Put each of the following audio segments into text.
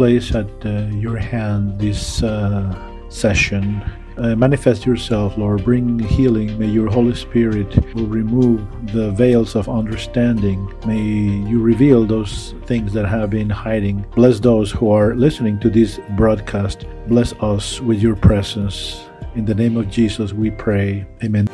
place at uh, your hand this uh, session. Uh, manifest yourself, Lord. Bring healing. May your Holy Spirit will remove the veils of understanding. May you reveal those things that have been hiding. Bless those who are listening to this broadcast. Bless us with your presence. In the name of Jesus, we pray. Amen.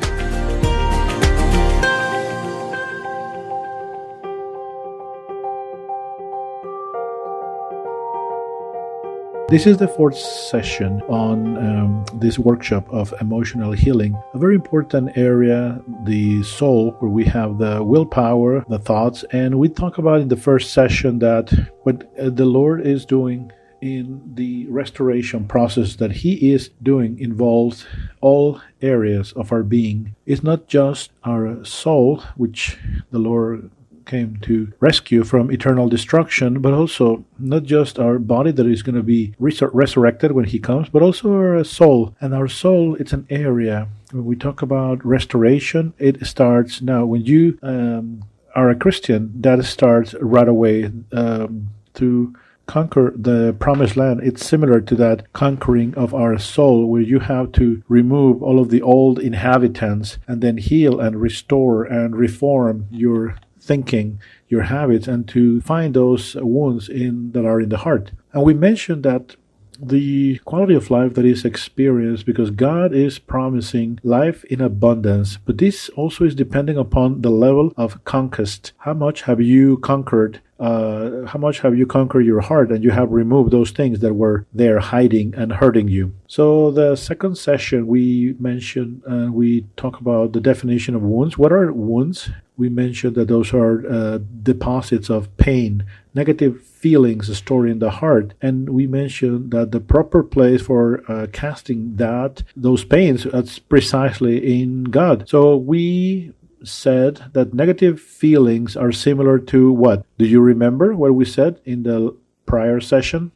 This is the fourth session on um, this workshop of emotional healing. A very important area, the soul, where we have the willpower, the thoughts, and we talk about in the first session that what uh, the Lord is doing in the restoration process that He is doing involves all areas of our being. It's not just our soul, which the Lord came to rescue from eternal destruction, but also not just our body that is going to be resur- resurrected when He comes, but also our soul. And our soul, it's an area. When we talk about restoration, it starts now. When you um, are a Christian, that starts right away um, to conquer the promised land, it's similar to that conquering of our soul, where you have to remove all of the old inhabitants and then heal and restore and reform your thinking, your habits, and to find those wounds in that are in the heart. And we mentioned that the quality of life that is experienced because God is promising life in abundance, but this also is depending upon the level of conquest. How much have you conquered? Uh, how much have you conquered your heart and you have removed those things that were there hiding and hurting you? So, the second session we mentioned and uh, we talk about the definition of wounds. What are wounds? We mentioned that those are uh, deposits of pain, negative feelings stored in the heart, and we mentioned that the proper place for uh, casting that those pains is precisely in God. So we said that negative feelings are similar to what? Do you remember what we said in the prior session?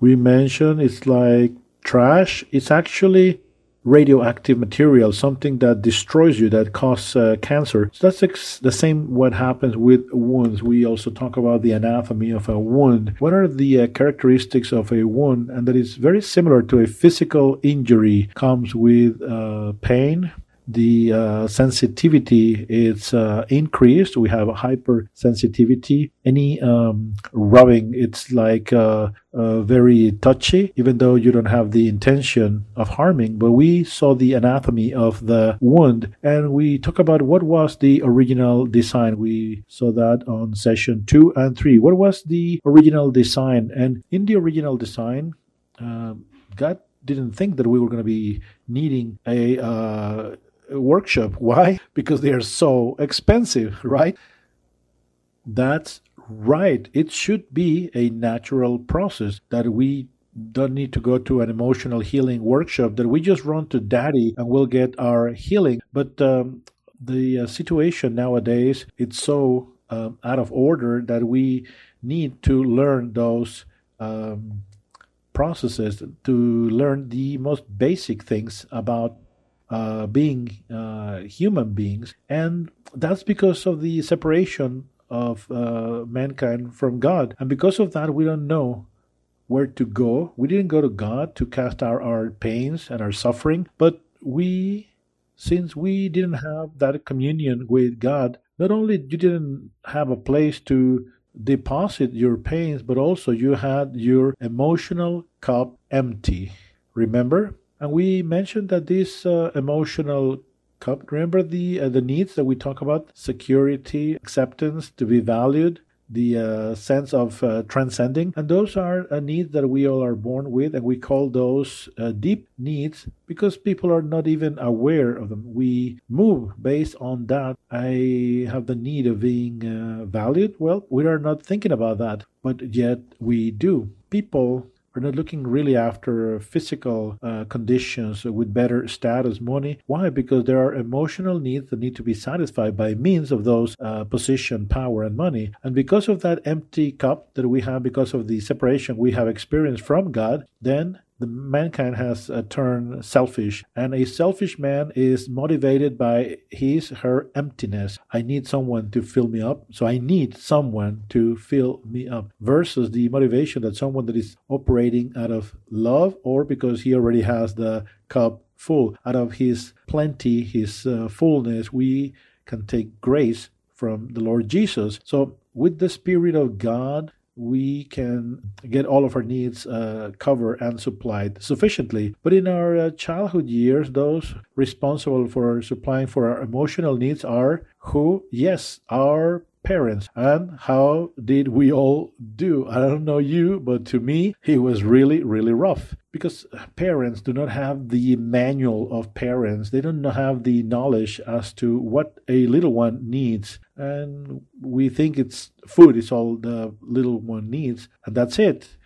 We mentioned it's like trash. It's actually radioactive material, something that destroys you, that causes uh, cancer. So that's ex- the same what happens with wounds. We also talk about the anatomy of a wound. What are the uh, characteristics of a wound? And that is very similar to a physical injury. Comes with uh, pain, the uh, sensitivity is uh, increased. We have hypersensitivity. Any um, rubbing, it's like uh, uh, very touchy, even though you don't have the intention of harming. But we saw the anatomy of the wound and we talk about what was the original design. We saw that on session two and three. What was the original design? And in the original design, um, God didn't think that we were going to be needing a uh, workshop. Why? Because they are so expensive, right? That's right. It should be a natural process that we don't need to go to an emotional healing workshop, that we just run to daddy and we'll get our healing. But um, the uh, situation nowadays, it's so um, out of order that we need to learn those um, processes to learn the most basic things about uh, being uh, human beings, and that's because of the separation of uh, mankind from God. And because of that, we don't know where to go. We didn't go to God to cast out our pains and our suffering, but we, since we didn't have that communion with God, not only you didn't have a place to deposit your pains, but also you had your emotional cup empty. Remember? And we mentioned that this uh, emotional cup, remember the uh, the needs that we talk about: security, acceptance, to be valued, the uh, sense of uh, transcending. And those are uh, needs that we all are born with, and we call those uh, deep needs because people are not even aware of them. We move based on that. I have the need of being uh, valued. Well, we are not thinking about that, but yet we do. People we're not looking really after physical uh, conditions with better status, money. Why? Because there are emotional needs that need to be satisfied by means of those uh, position, power, and money. And because of that empty cup that we have, because of the separation we have experienced from God, then the mankind has uh, turned selfish, and a selfish man is motivated by his her emptiness. I need someone to fill me up, so I need someone to fill me up. Versus the motivation that someone that is operating out of love or because he already has the cup full, out of his plenty, his uh, fullness, we can take grace from the Lord Jesus. So with the Spirit of God we can get all of our needs uh, covered and supplied sufficiently. But in our uh, childhood years, those responsible for supplying for our emotional needs are who? Yes, our parents. And how did we all do? I don't know you, but to me, it was really, really rough because uh, parents do not have the manual of parents. They don't have the knowledge as to what a little one needs. And we think it's food is all the little one needs, and that's it.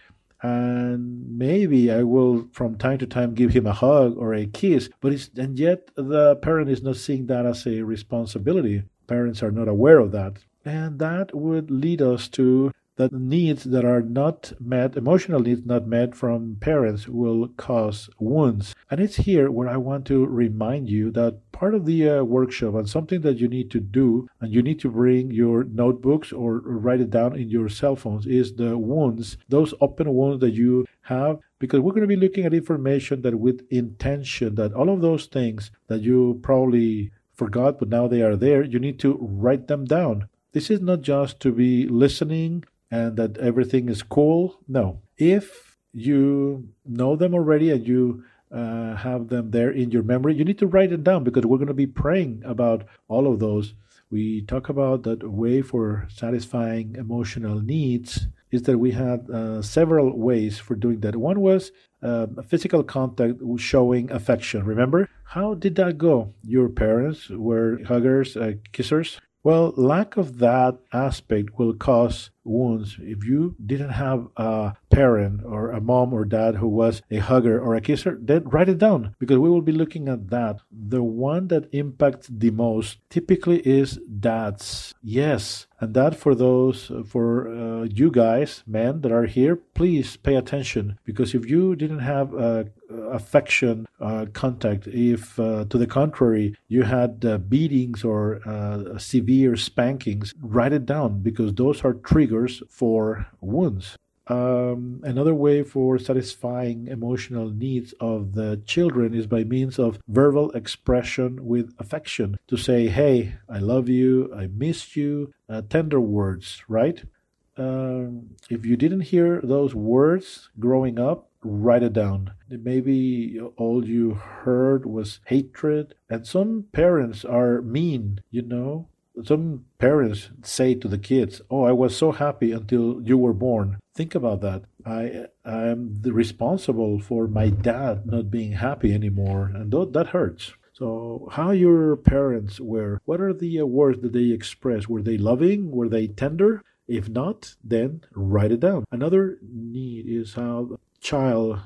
And maybe I will from time to time give him a hug or a kiss, but it's, and yet the parent is not seeing that as a responsibility. Parents are not aware of that. And that would lead us to that needs that are not met, emotional needs not met from parents, will cause wounds. And it's here where I want to remind you that part of the uh, workshop and something that you need to do, and you need to bring your notebooks or write it down in your cell phones, is the wounds, those open wounds that you have. Because we're going to be looking at information that with intention, that all of those things that you probably forgot, but now they are there, you need to write them down. This is not just to be listening and that everything is cool. No. If you know them already and you uh, have them there in your memory, you need to write it down because we're going to be praying about all of those. We talk about that way for satisfying emotional needs is that we had uh, several ways for doing that. One was uh, physical contact showing affection. Remember? How did that go? Your parents were huggers, uh, kissers? Well, lack of that aspect will cause wounds. If you didn't have a parent or a mom or dad who was a hugger or a kisser, then write it down because we will be looking at that. The one that impacts the most typically is dads. Yes, and that for those, for uh, you guys, men that are here, please pay attention because if you didn't have uh, affection, uh, contact, if uh, to the contrary, you had uh, beatings or uh, severe spankings, write it down because those are triggers for wounds. Um, another way for satisfying emotional needs of the children is by means of verbal expression with affection. To say, hey, I love you, I missed you, uh, tender words, right? Um, if you didn't hear those words growing up, write it down. Maybe all you heard was hatred, and some parents are mean, you know. Some parents say to the kids, "Oh, I was so happy until you were born." Think about that. I I am responsible for my dad not being happy anymore, and th- that hurts. So, how your parents were? What are the uh, words that they express? Were they loving? Were they tender? If not, then write it down. Another need is how child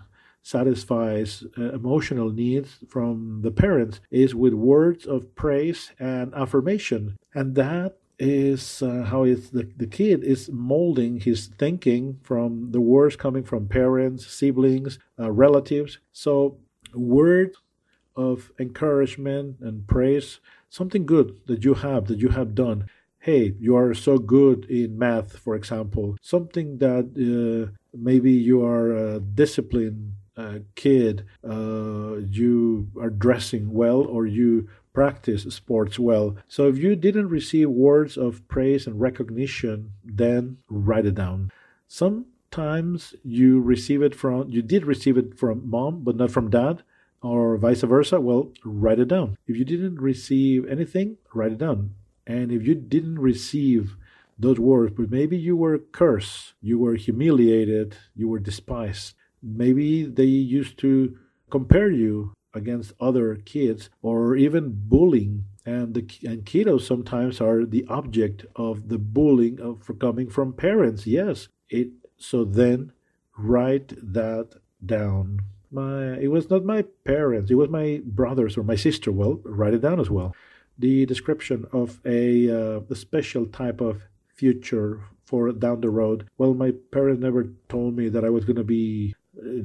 satisfies uh, emotional needs from the parents is with words of praise and affirmation. And that is uh, how the, the kid is molding his thinking from the words coming from parents, siblings, uh, relatives. So, words of encouragement and praise, something good that you have, that you have done. Hey, you are so good in math, for example. Something that uh, maybe you are a disciplined kid, uh, you are dressing well, or you practice sports well. So if you didn't receive words of praise and recognition, then write it down. Sometimes you receive it from you did receive it from mom, but not from dad, or vice versa. Well, write it down. If you didn't receive anything, write it down. And if you didn't receive those words, but maybe you were cursed, you were humiliated, you were despised. Maybe they used to compare you against other kids or even bullying. And the and kiddos sometimes are the object of the bullying of for coming from parents yes. It so then write that down. My it was not my parents it was my brothers or my sister well write it down as well. The description of a, uh, a special type of future for down the road. Well my parents never told me that i was going to be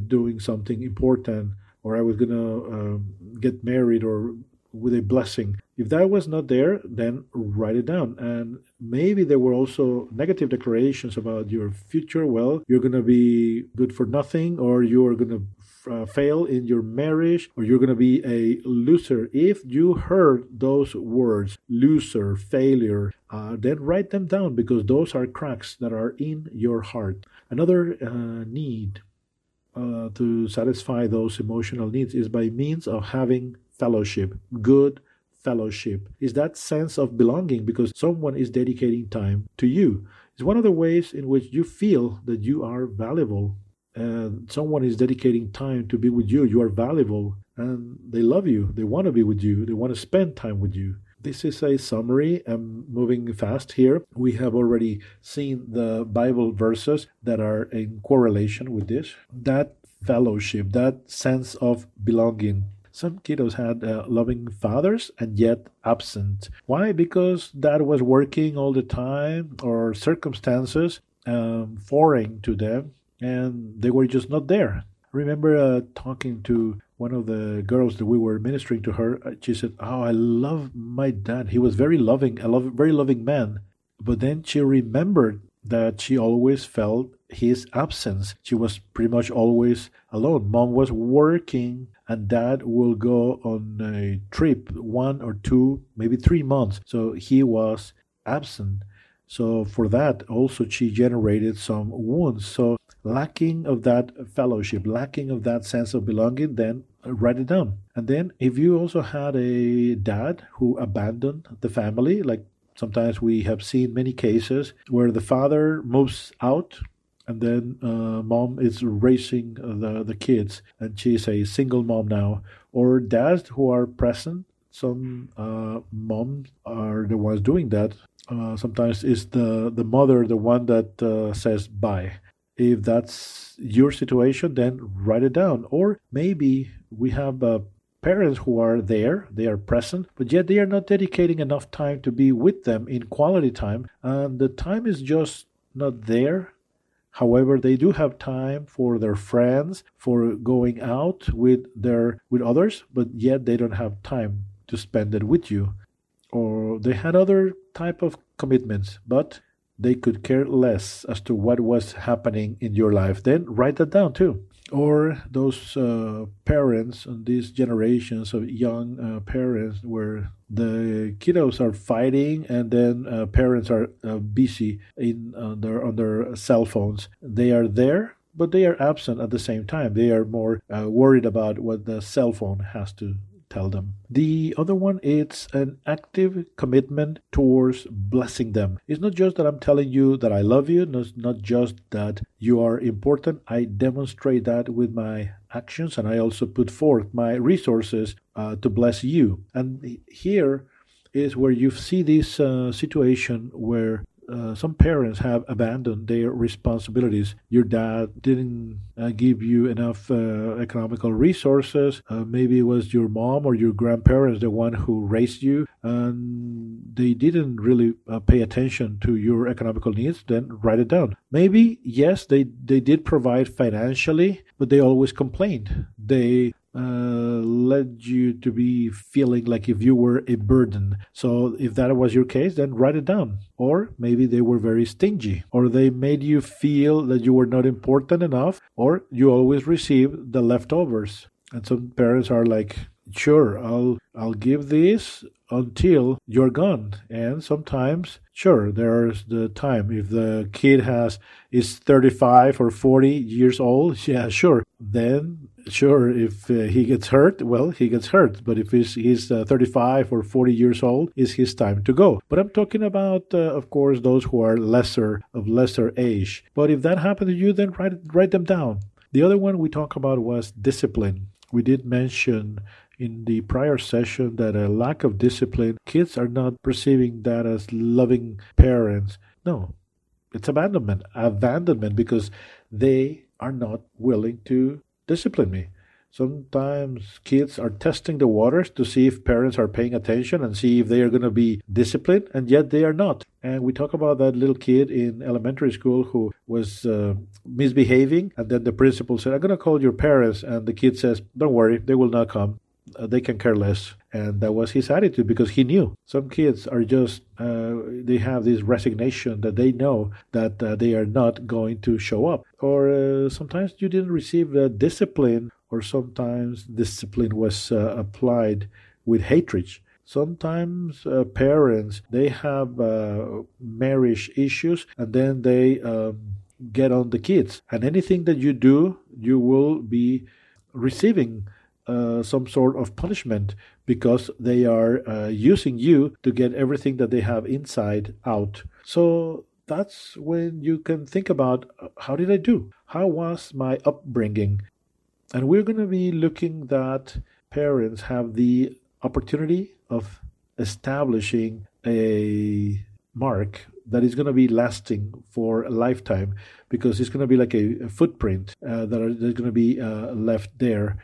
doing something important or I was going to um, get married or with a blessing. If that was not there, then write it down. And maybe there were also negative declarations about your future. Well, you're going to be good for nothing, or you're going to uh, fail in your marriage, or you're going to be a loser. If you heard those words, loser, failure, uh, then write them down because those are cracks that are in your heart. Another uh, need uh, to satisfy those emotional needs is by means of having fellowship, good fellowship. Is that sense of belonging because someone is dedicating time to you. It's one of the ways in which you feel that you are valuable. And someone is dedicating time to be with you. You are valuable and they love you. They want to be with you. They want to spend time with you. This is a summary. I'm moving fast here. We have already seen the Bible verses that are in correlation with this. That fellowship, that sense of belonging. Some kiddos had uh, loving fathers and yet absent. Why? Because dad was working all the time or circumstances um, foreign to them and they were just not there. Remember uh, talking to one of the girls that we were ministering to her. Uh, she said, "Oh, I love my dad. He was very loving, a love, very loving man." But then she remembered that she always felt his absence. She was pretty much always alone. Mom was working and dad will go on a trip one or two, maybe three months. So he was absent. So for that, also she generated some wounds. So lacking of that fellowship, lacking of that sense of belonging, then write it down. And then if you also had a dad who abandoned the family, like sometimes we have seen many cases where the father moves out and then uh, mom is raising the the kids, and she's a single mom now. Or dads who are present. Some uh, moms are the ones doing that. Uh, sometimes it's the the mother the one that uh, says bye. If that's your situation, then write it down. Or maybe we have uh, parents who are there, they are present, but yet they are not dedicating enough time to be with them in quality time, and the time is just not there However, they do have time for their friends, for going out with their with others, but yet they don't have time to spend it with you. Or they had other type of commitments, but they could care less as to what was happening in your life. Then write that down too or those uh, parents and these generations of young uh, parents where the kiddos are fighting and then uh, parents are uh, busy in on their on their cell phones they are there but they are absent at the same time they are more uh, worried about what the cell phone has to tell them. The other one is an active commitment towards blessing them. It's not just that I'm telling you that I love you, it's not just that you are important. I demonstrate that with my actions and I also put forth my resources uh, to bless you. And here is where you see this uh, situation where uh, some parents have abandoned their responsibilities. Your dad didn't uh, give you enough uh, economical resources. Uh, maybe it was your mom or your grandparents, the one who raised you, and they didn't really uh, pay attention to your economical needs. Then write it down. Maybe yes, they they did provide financially, but they always complained. They Uh, led you to be feeling like if you were a burden. So, if that was your case, then write it down. Or maybe they were very stingy, or they made you feel that you were not important enough, or you always receive the leftovers. And some parents are like, sure, I'll I'll give this until you're gone. And sometimes, sure, there's the time. If the kid has is 35 or 40 years old, yeah, sure. Then sure, if uh, he gets hurt, well, he gets hurt. But if he's, he's uh, 35 or 40 years old, is his time to go. But I'm talking about, uh, of course, those who are lesser of lesser age. But if that happened to you, then write write them down. The other one we talked about was discipline. We did mention in the prior session that a lack of discipline, kids are not perceiving that as loving parents. No, it's abandonment. Abandonment because they are not willing to discipline me. Sometimes kids are testing the waters to see if parents are paying attention and see if they are going to be disciplined, and yet they are not. And we talk about that little kid in elementary school who was uh, misbehaving, and then the principal said, I'm going to call your parents. And the kid says, Don't worry, they will not come. Uh, they can care less. And that was his attitude because he knew. Some kids are just, uh, they have this resignation that they know that uh, they are not going to show up. Or uh, sometimes you didn't receive the discipline or sometimes discipline was uh, applied with hatred. Sometimes uh, parents they have uh, marriage issues and then they um, get on the kids, and anything that you do, you will be receiving uh, some sort of punishment because they are uh, using you to get everything that they have inside out. So that's when you can think about uh, how did I do? How was my upbringing? And we're going to be looking that parents have the opportunity of establishing a mark that is going to be lasting for a lifetime because it's going to be like a, a footprint uh, that are, that's going to be uh, left there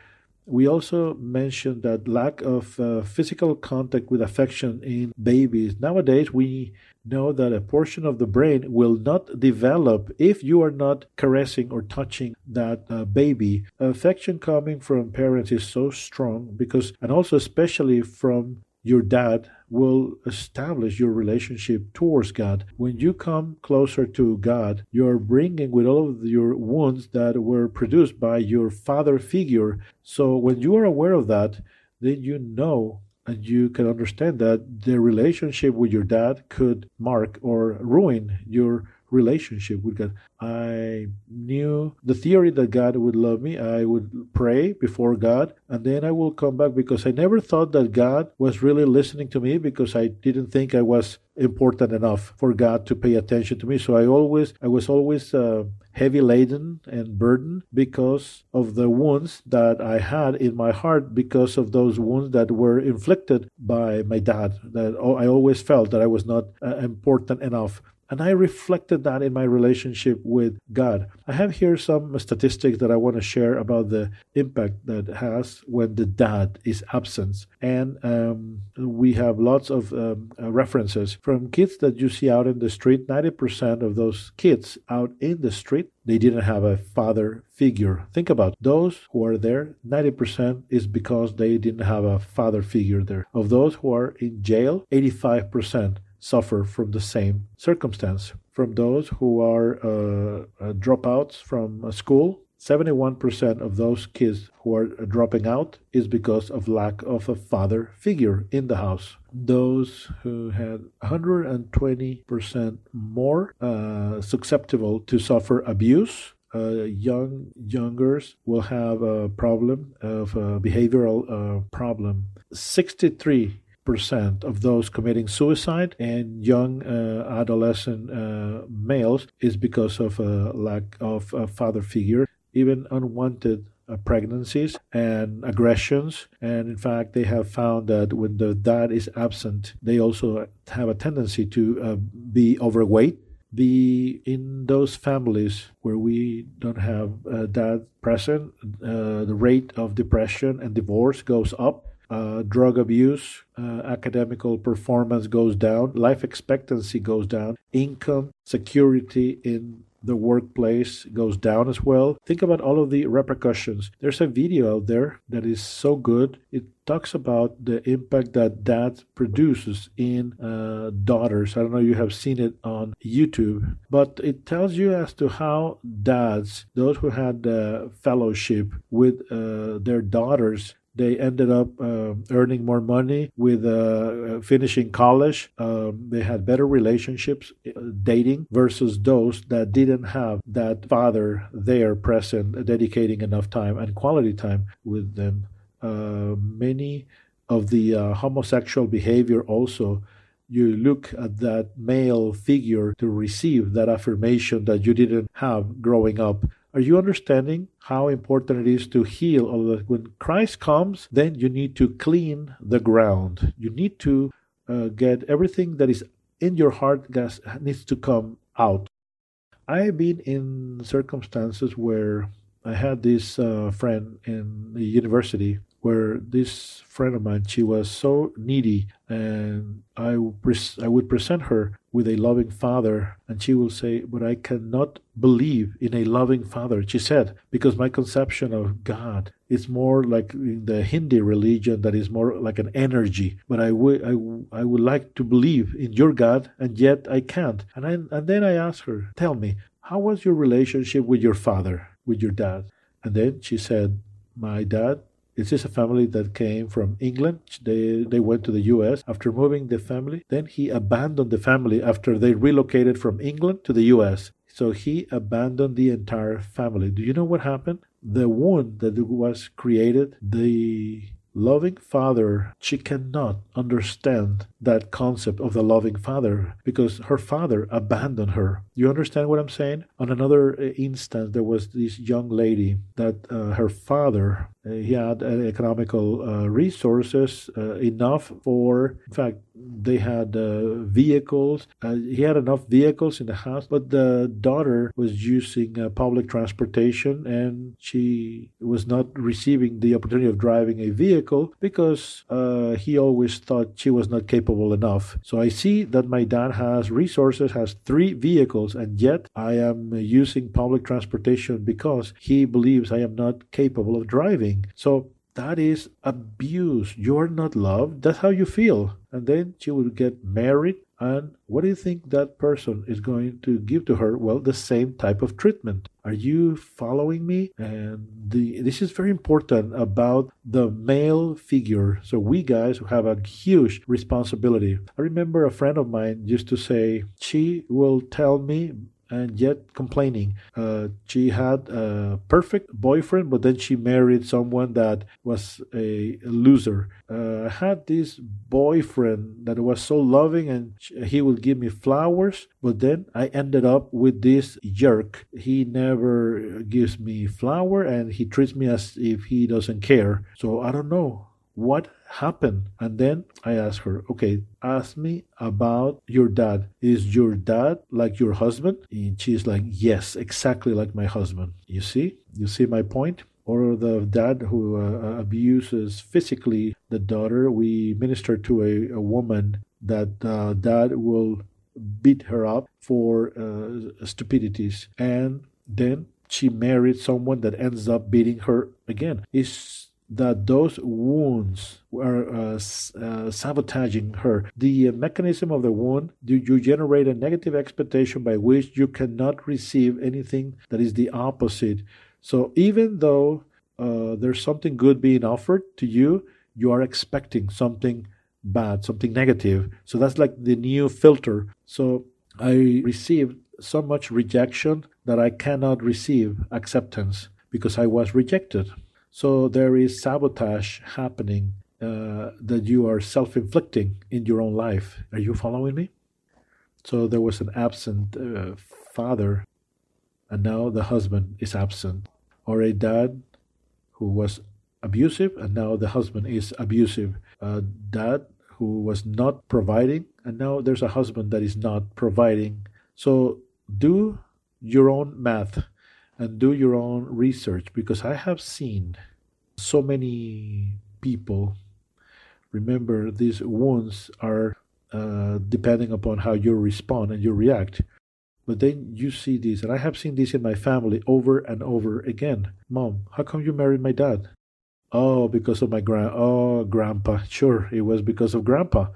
we also mentioned that lack of uh, physical contact with affection in babies. Nowadays, we know that a portion of the brain will not develop if you are not caressing or touching that uh, baby. Affection coming from parents is so strong because, and also especially from your dad will establish your relationship towards God. When you come closer to God, you're bringing with all of your wounds that were produced by your father figure. So when you are aware of that, then you know and you can understand that the relationship with your dad could mark or ruin your relationship with God. I knew the theory that God would love me. I would pray before God and then I will come back because I never thought that God was really listening to me because I didn't think I was important enough for God to pay attention to me. So I always, I was always uh, heavy laden and burdened because of the wounds that I had in my heart because of those wounds that were inflicted by my dad. That I always felt that I was not uh, important enough and I reflected that in my relationship with God. I have here some statistics that I want to share about the impact that has when the dad is absent. And um, we have lots of um, uh, references from kids that you see out in the street. 90% of those kids out in the street, they didn't have a father figure. Think about those who are there, 90% is because they didn't have a father figure there. Of those who are in jail, 85% suffer from the same circumstance. From those who are uh, uh, dropouts from school, 71% of those kids who are dropping out is because of lack of a father figure in the house. Those who had 120% more uh, susceptible to suffer abuse uh, young youngers will have a problem of a behavioral uh, problem. 63 percent of those committing suicide and young uh, adolescent uh, males is because of a lack of a father figure even unwanted uh, pregnancies and aggressions. And in fact they have found that when the dad is absent they also have a tendency to uh, be overweight. The in those families where we don't have a dad present uh, the rate of depression and divorce goes up uh, drug abuse, uh, academical performance goes down, life expectancy goes down, income, security in the workplace goes down as well. Think about all of the repercussions. There's a video out there that is so good. It talks about the impact that dad produces in uh, daughters. I don't know if you have seen it on YouTube, but it tells you as to how dads, those who had the fellowship with uh, their daughters, they ended up uh, earning more money with uh, finishing college. Um, they had better relationships uh, dating versus those that didn't have that father there present, dedicating enough time and quality time with them. Uh, many of the uh, homosexual behavior also you look at that male figure to receive that affirmation that you didn't have growing up are you understanding how important it is to heal that? When Christ comes, then you need to clean the ground. You need to uh, get everything that is in your heart that needs to come out. I've been in circumstances where I had this uh, friend in the university where this friend of mine, she was so needy, and I, I would present her with a loving father, and she will say, But I cannot believe in a loving father, she said, because my conception of God is more like in the Hindi religion, that is more like an energy. But I would, I, I would like to believe in your God, and yet I can't. And, I, and then I asked her, Tell me, how was your relationship with your father, with your dad? And then she said, My dad this is a family that came from England. They, they went to the US after moving the family. Then he abandoned the family after they relocated from England to the US. So he abandoned the entire family. Do you know what happened? The wound that was created, the loving father, she cannot understand that concept of the loving father because her father abandoned her. You understand what I'm saying? On another uh, instance, there was this young lady that uh, her father uh, he had uh, economical uh, resources enough for, in fact, they had uh, vehicles. Uh, he had enough vehicles in the house, but the daughter was using uh, public transportation and she was not receiving the opportunity of driving a vehicle because he always thought she was not capable enough. So I see that my dad has resources, has three vehicles, and yet I am using public transportation because he believes I am not capable of driving. So that is abuse. You're not loved. That's how you feel. And then she will get married and what do you think that person is going to give to her? Well, the same type of treatment. Are you following me? And the, this is very important about the male figure. So we guys have a huge responsibility. I remember a friend of mine used to say, she will tell me and yet complaining. Uh, she had a perfect boyfriend, but then she married someone that was a loser. Uh, I had this boyfriend that was so loving and he would give me flowers, but then I ended up with this jerk. He never gives me flower and he treats me as if he doesn't care. So I don't know what happened? And then I asked her, okay, ask me about your dad. Is your dad like your husband? And she's like, yes, exactly like my husband. You see? You see my point? Or the dad who uh, abuses physically the daughter. We minister to a, a woman that uh, dad will beat her up for uh, stupidities. And then she married someone that ends up beating her again. It's that those wounds are uh, uh, sabotaging her. The uh, mechanism of the wound, do you generate a negative expectation by which you cannot receive anything that is the opposite. So even though uh, there's something good being offered to you, you are expecting something bad, something negative. So that's like the new filter. So I received so much rejection that I cannot receive acceptance because I was rejected. So there is sabotage happening uh, that you are self inflicting in your own life. Are you following me? So there was an absent uh, father, and now the husband is absent, or a dad who was abusive, and now the husband is abusive. A dad who was not providing, and now there's a husband that is not providing. So do your own math and do your own research because I have seen so many people. Remember, these wounds are uh, depending upon how you respond and you react. But then you see this, and I have seen this in my family over and over again. Mom, how come you married my dad? Oh, because of my grand. Oh, grandpa. Sure, it was because of grandpa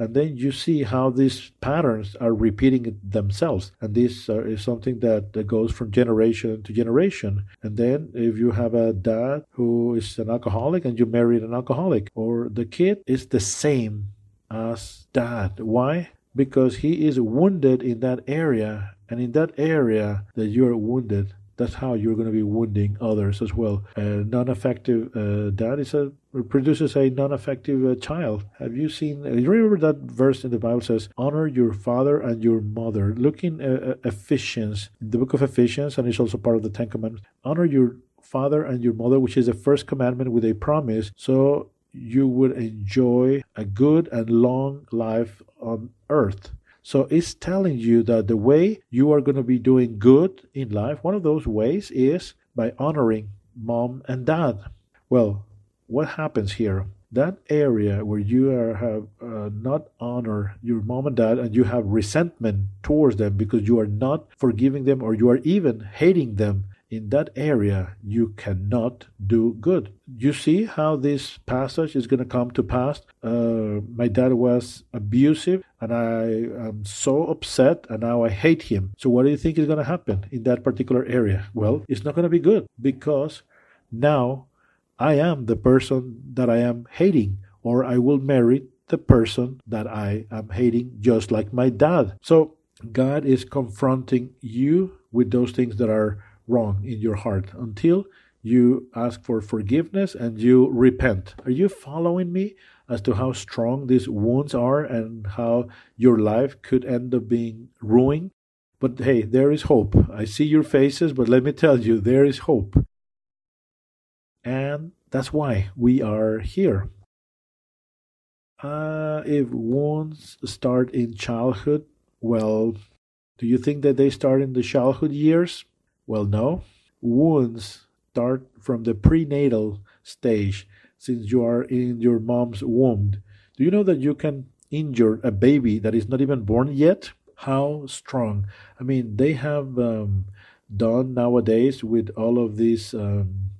and then you see how these patterns are repeating themselves. And this uh, is something that, goes from generation to generation. And then if you have a dad who is an alcoholic and you married an alcoholic or the kid is the same as dad. Why? Because he is wounded in that area. And in that area that you're wounded that's how you're going to be wounding others as well. A non-effective uh, dad is a produces a non-effective uh, child. Have you seen? Uh, remember that verse in the Bible says, "Honor your father and your mother." Looking at uh, Ephesians, the book of Ephesians, and it's also part of the Ten Commandments. Honor your father and your mother, which is the first commandment with a promise, so you would enjoy a good and long life on earth. So it's telling you that the way you are going to be doing good in life, one of those ways is by honoring mom and dad. Well, what happens here? That area where you are, have uh, not honor your mom and dad and you have resentment towards them because you are not forgiving them or you are even hating them in that area you cannot do good. You see how this passage is going to come to pass? Uh, my dad was abusive and I am so upset and now I hate him. So, what do you think is going to happen in that particular area? Well, it's not going to be good because now I am the person that I am hating, or I will marry the person that I am hating, just like my dad. So, God is confronting you with those things that are wrong in your heart until you ask for forgiveness and you repent. Are you following me as to how strong these wounds are and how your life could end up being ruined? But hey, there is hope. I see your faces, but let me tell you, there is hope. And that's why we are here. Uh, if wounds start in childhood, well, do you think that they start in the childhood years? Well, no. Wounds start from the prenatal stage since you are in your mom's womb. Do you know that you can injure a baby that is not even born yet? How strong? I mean, they have um, done nowadays with all of this um,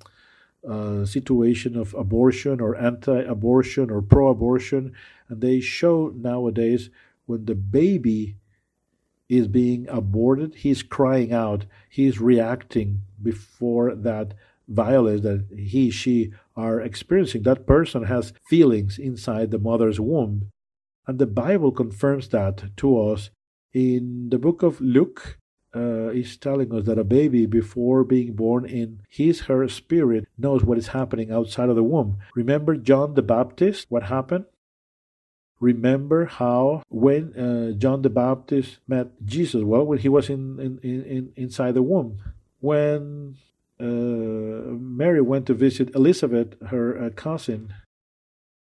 uh, situation of abortion or anti-abortion or pro-abortion, and they show nowadays when the baby is being aborted, he's crying out, he's reacting before that violence that he, she are experiencing. That person has feelings inside the mother's womb. And the Bible confirms that to us in the book of Luke. Uh, is telling us that a baby before being born in his her spirit knows what is happening outside of the womb. Remember John the Baptist? What happened? Remember how when uh, John the Baptist met Jesus, well, when he was in, in, in inside the womb, when uh, Mary went to visit Elizabeth, her uh, cousin.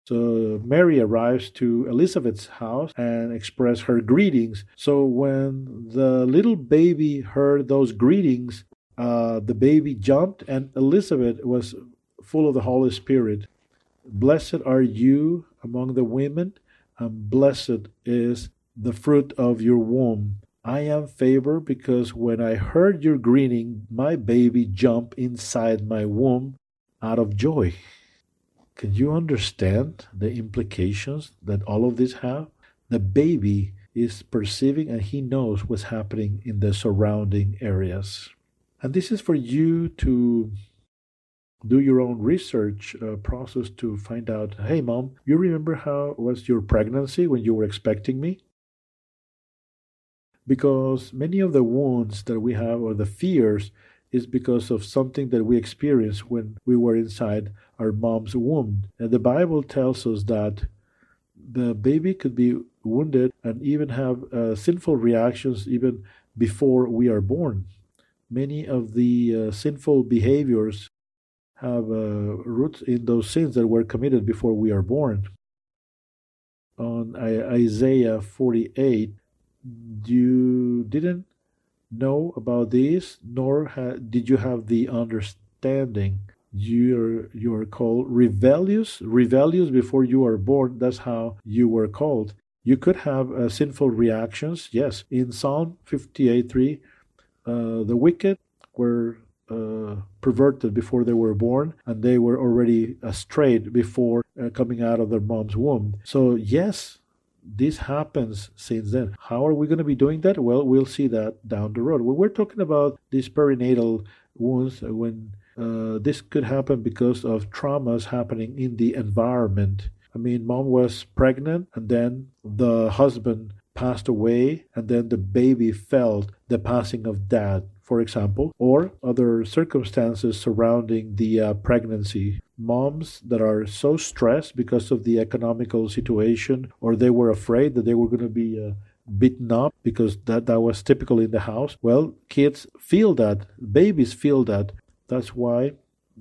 So Mary arrives to Elizabeth's house and express her greetings. So when the little baby heard those greetings, uh, the baby jumped, and Elizabeth was full of the Holy Spirit. Blessed are you among the women, and blessed is the fruit of your womb. I am favored because when I heard your greeting, my baby jumped inside my womb out of joy. Can you understand the implications that all of this have? The baby is perceiving and he knows what's happening in the surrounding areas. And this is for you to do your own research uh, process to find out hey mom you remember how was your pregnancy when you were expecting me? Because many of the wounds that we have or the fears is because of something that we experienced when we were inside our mom's womb. And the bible tells us that the baby could be wounded and even have uh, sinful reactions even before we are born. Many of the uh, sinful behaviors have uh, roots in those sins that were committed before we are born. On Isaiah 48, you didn't know about this, nor did you have the understanding. You're you're called rebellious, rebellious before you are born. That's how you were called. You could have uh, sinful reactions. Yes, in Psalm 58:3, uh, the wicked were uh, perverted before they were born and they were already strayed before uh, coming out of their mom's womb. So, yes, this happens since then. How are we going to be doing that? Well, we'll see that down the road. When we're talking about these perinatal wounds, when uh, this could happen because of traumas happening in the environment. I mean, mom was pregnant and then the husband passed away and then the baby felt the passing of dad for example, or other circumstances surrounding the uh, pregnancy. Moms that are so stressed because of the economical situation, or they were afraid that they were going to be uh, beaten up because that, that was typical in the house. Well, kids feel that, babies feel that. That's why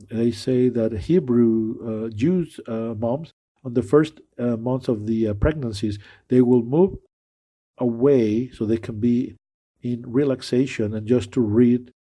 they say that Hebrew uh, Jews uh, moms, on the first uh, months of the uh, pregnancies, they will move away so they can be in relaxation and just to read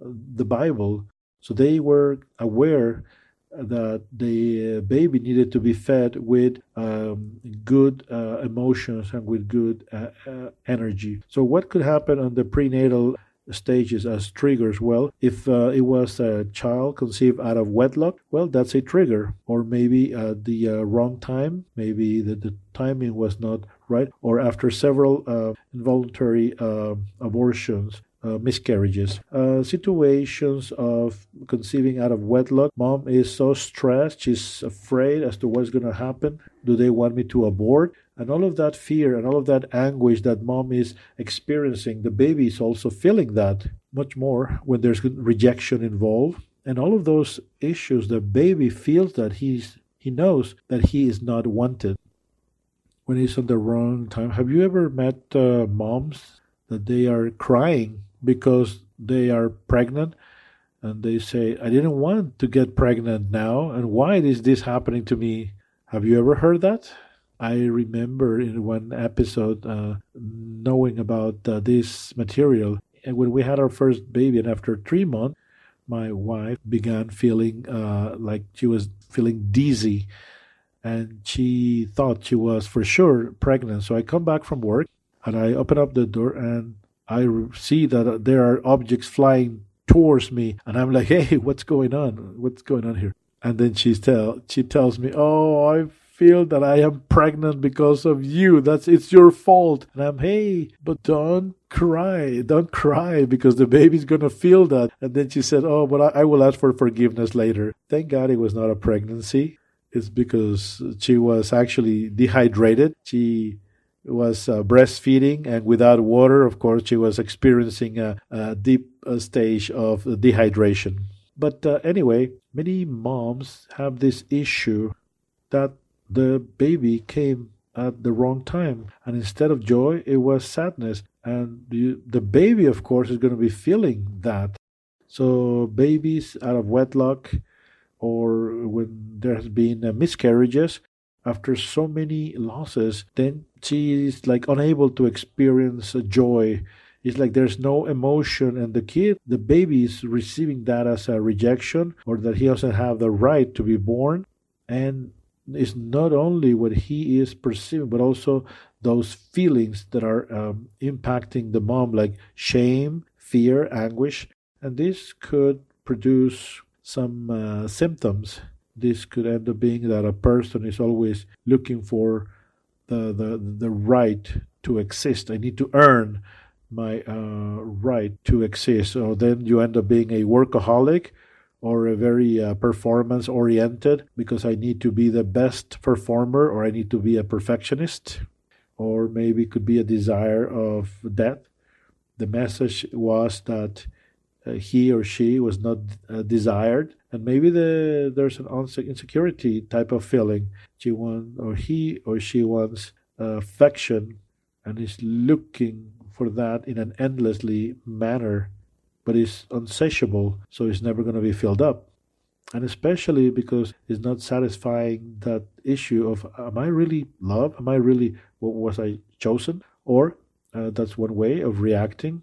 the Bible So they were aware that the baby needed to be fed with um, good uh, emotions and with good uh, uh, energy. So, what could happen on the prenatal stages as triggers? Well, if uh, it was a child conceived out of wedlock, well, that's a trigger. Or maybe at the uh, wrong time, maybe the, the timing was not right, or after several uh, involuntary abortions uh, miscarriages, uh, situations of conceiving out of wedlock. Mom is so stressed, she's afraid as to what's going to happen. Do they want me to abort? And all of that fear and all of that anguish that mom is experiencing, the baby is also feeling that much more when there's rejection involved. And all of those issues, the baby feels that he's he knows that he is not wanted when he's on the wrong time. Have you ever met uh, moms that they are crying because they are pregnant and they say, I didn't want to get pregnant now, and why is this happening to me? Have you ever heard that? I remember in one episode uh, knowing about uh, this material. And when we had our first baby, and after three months, my wife began feeling uh, like she was feeling dizzy and she thought she was for sure pregnant. So I come back from work and I open up the door and I see that there are objects flying towards me, and I'm like, "Hey, what's going on? What's going on here?" And then she tell she tells me, "Oh, I feel that I am pregnant because of you. That's it's your fault." And I'm, "Hey, but don't cry, don't cry because the baby's gonna feel that." And then she said, "Oh, but I, I will ask for forgiveness later." Thank God it was not a pregnancy. It's because she was actually dehydrated. She was uh, breastfeeding and without water, of course, she was experiencing a, a deep uh, stage of dehydration. But uh, anyway, many moms have this issue that the baby came at the wrong time, and instead of joy, it was sadness. And the, the baby, of course, is going to be feeling that. So, babies out of wedlock or when there has been uh, miscarriages, after so many losses, then she is like unable to experience joy. It's like there's no emotion, and the kid, the baby, is receiving that as a rejection or that he doesn't have the right to be born. And it's not only what he is perceiving, but also those feelings that are um, impacting the mom, like shame, fear, anguish. And this could produce some uh, symptoms this could end up being that a person is always looking for the the, the right to exist. I need to earn my uh, right to exist. So then you end up being a workaholic or a very uh, performance oriented because I need to be the best performer or I need to be a perfectionist or maybe it could be a desire of death. The message was that uh, he or she was not uh, desired and maybe the there's an insecurity type of feeling she wants or he or she wants affection and is looking for that in an endlessly manner but it's unsatiable so it's never going to be filled up and especially because it's not satisfying that issue of am i really loved am i really what was i chosen or uh, that's one way of reacting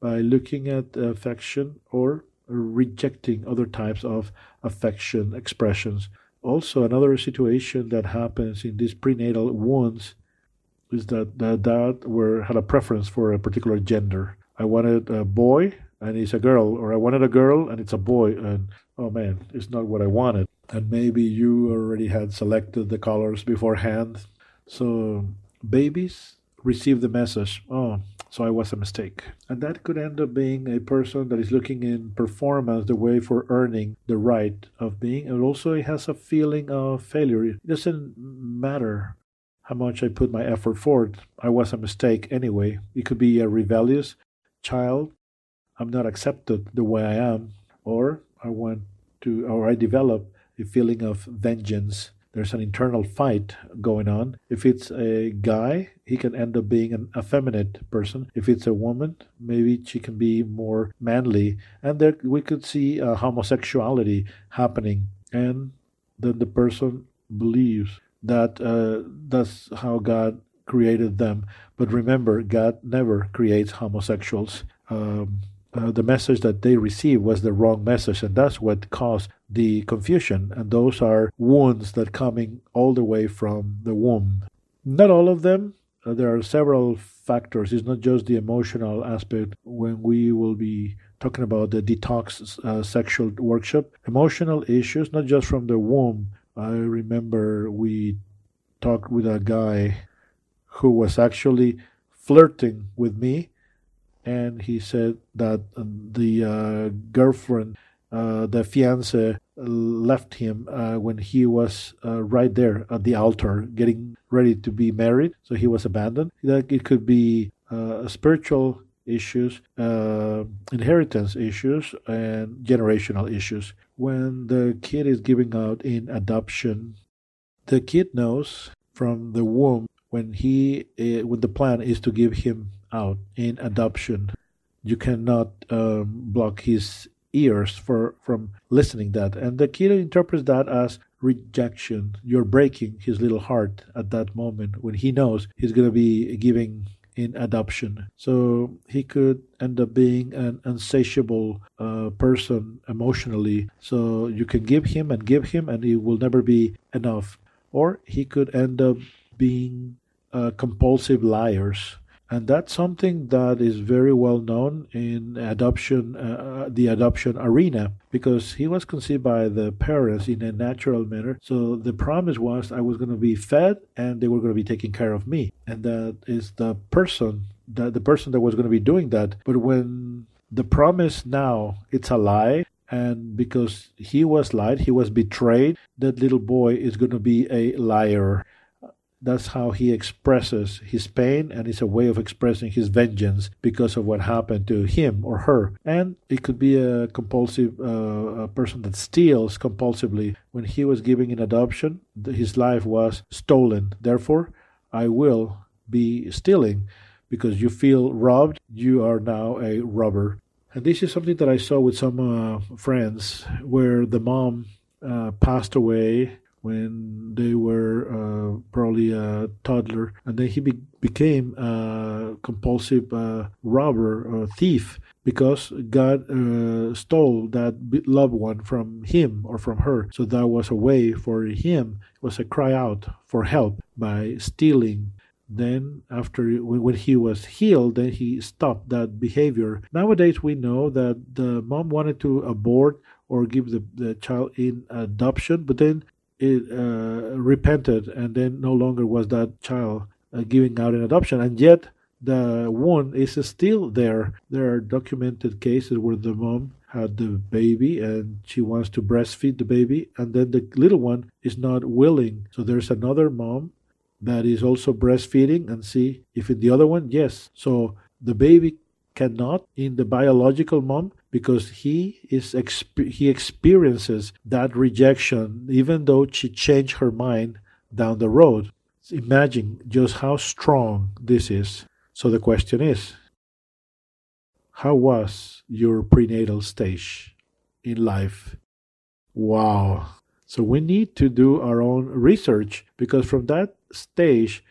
by looking at affection or rejecting other types of affection expressions. Also, another situation that happens in these prenatal wounds is that the dad were had a preference for a particular gender. I wanted a boy and it's a girl, or I wanted a girl and it's a boy, and oh man, it's not what I wanted. And maybe you already had selected the colors beforehand. So babies receive the message, oh, so I was a mistake. And that could end up being a person that is looking in performance the way for earning the right of being. And also it has a feeling of failure. It doesn't matter how much I put my effort forward. I was a mistake anyway. It could be a rebellious child. I'm not accepted the way I am. Or I want to, or I develop a feeling of vengeance there's an internal fight going on. If it's a guy, he can end up being an effeminate person. If it's a woman, maybe she can be more manly. And there we could see uh, homosexuality happening. And then the person believes that uh, that's how God created them. But remember, God never creates homosexuals. Um, uh, the message that they received was the wrong message, and that's what caused the confusion. And those are wounds that coming all the way from the womb. Not all of them. Uh, there are several factors. It's not just the emotional aspect. When we will be talking about the detox uh, sexual workshop, emotional issues, not just from the womb. I remember we talked with a guy who was actually flirting with me and he said that the uh, girlfriend, uh, the fiance, left him uh, when he was uh, right there at the altar, getting ready to be married. So he was abandoned. That it could be uh, spiritual issues, uh, inheritance issues, and generational issues. When the kid is giving out in adoption, the kid knows from the womb when he when the plan is to give him out in adoption. You cannot um, block his ears for from listening that, and the kid interprets that as rejection. You're breaking his little heart at that moment when he knows he's going to be giving in adoption. So he could end up being an insatiable uh, person emotionally. So you can give him and give him, and it will never be enough. Or he could end up being uh, compulsive liars and that's something that is very well known in adoption, uh, uh, the adoption arena, because he was conceived by the parents in a natural manner. So the promise was I was going to be fed, and they were going to be taking care of me, and that is the person that the person that was going to be doing that. But when the promise now it's a lie and because he was lied he was betrayed that little boy is going to be a liar that's how he expresses his pain and it's a way of expressing his vengeance because of what happened to him or her. And it could be a compulsive uh, a person that steals compulsively. When he was giving in adoption his life was stolen. Therefore i will be stealing because you feel robbed. You are now a robber. And this is something that i saw with some uh, friends where the mom uh, passed away when they were uh, probably a toddler, and then he be- became a compulsive uh, robber or thief because God uh, stole that loved one from him or from her. So that was a way for him, it was a cry out for help by stealing. Then, after when he was healed, then he stopped that behavior. Nowadays, we know that the mom wanted to abort or give the, the child in adoption, but then it uh, repented and then no longer was that child uh, giving out an adoption. And yet the wound is still there. There are documented cases where the mom had the baby and she wants to breastfeed the baby and then the little one is not willing. So there's another mom that is also breastfeeding and see if in the other one yes. So the baby cannot in the biological mom because he is exp- he experiences that rejection even though she changed her mind down the road. Imagine just how strong this is. So the question is how was your prenatal stage in life? Wow. So we need to do our own research because from that stage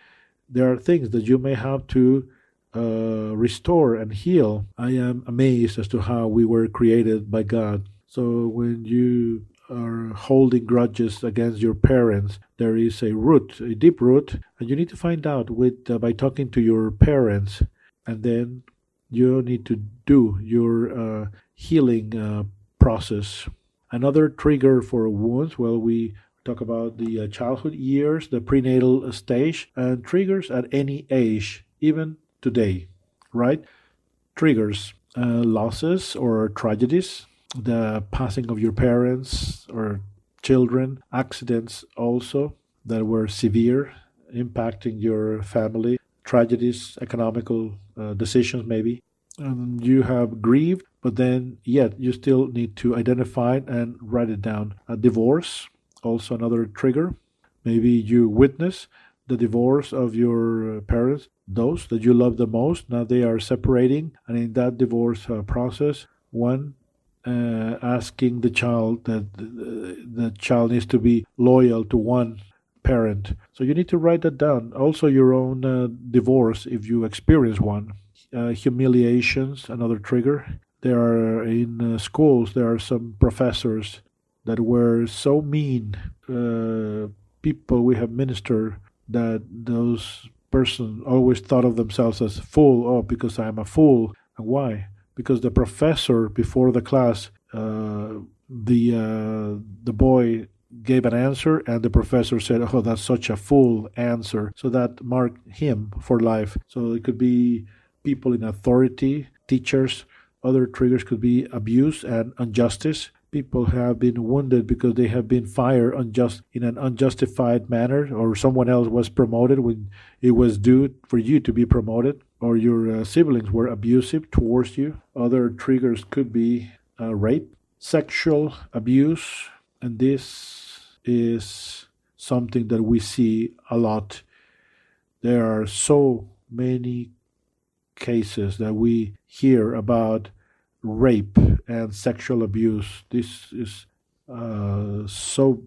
there are things that you may have to uh, restore and heal, I am amazed as to how we were created by God. So when you are holding grudges against your parents, there is a root, a deep root, and you need to find out with uh, by talking to your parents, and then you need to do your uh, healing uh, process. Another trigger for wounds, well, we talk about the uh, childhood years, the prenatal stage, and triggers at any age, even today, right? Triggers uh, losses or tragedies, the passing of your parents or children, accidents also that were severe, impacting your family, tragedies, economical uh, decisions maybe. And you have grieved, but then yet you still need to identify and write it down. A divorce, also another trigger. Maybe you witness the divorce of your uh, parents, those that you love the most, now they are separating, and in that divorce uh, process, one uh, asking the child that the, the child needs to be loyal to one parent. So you need to write that down. Also, your own uh, divorce, if you experience one. Uh, humiliations, another trigger. There are in uh, schools, there are some professors that were so mean. Uh, people we have ministered that those persons always thought of themselves as fool. Oh, because I'm a fool. And why? Because the professor before the class, uh, the uh, the boy gave an answer and the professor said oh that's such a fool answer so that marked him for life so it could be people in authority teachers other triggers could be abuse and injustice people have been wounded because they have been fired unjust in an unjustified manner or someone else was promoted when it was due for you to be promoted or your uh, siblings were abusive towards you other triggers could be uh, rape sexual abuse and this is something that we see a lot. There are so many cases that we hear about rape and sexual abuse. This is uh, so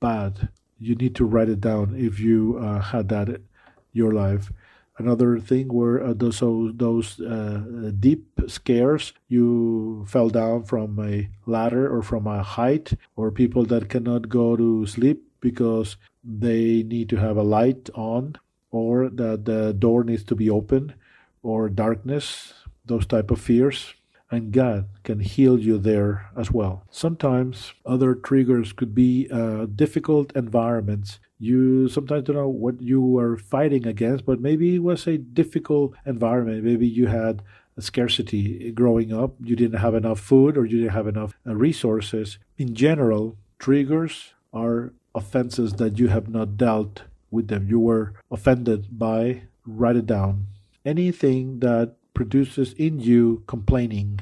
bad. You need to write it down if you uh, had that in your life. Another thing were uh, those those uh, deep scares. You fell down from a ladder or from a height, or people that cannot go to sleep because they need to have a light on, or that the door needs to be open, or darkness. Those type of fears and God can heal you there as well. Sometimes other triggers could be uh, difficult environments you sometimes don't know what you are fighting against, but maybe it was a difficult environment. Maybe you had a scarcity growing up, you didn't have enough food or you didn't have enough uh, resources. In general, triggers are offenses that you have not dealt with them. You were offended by, write it down. Anything that produces in you complaining.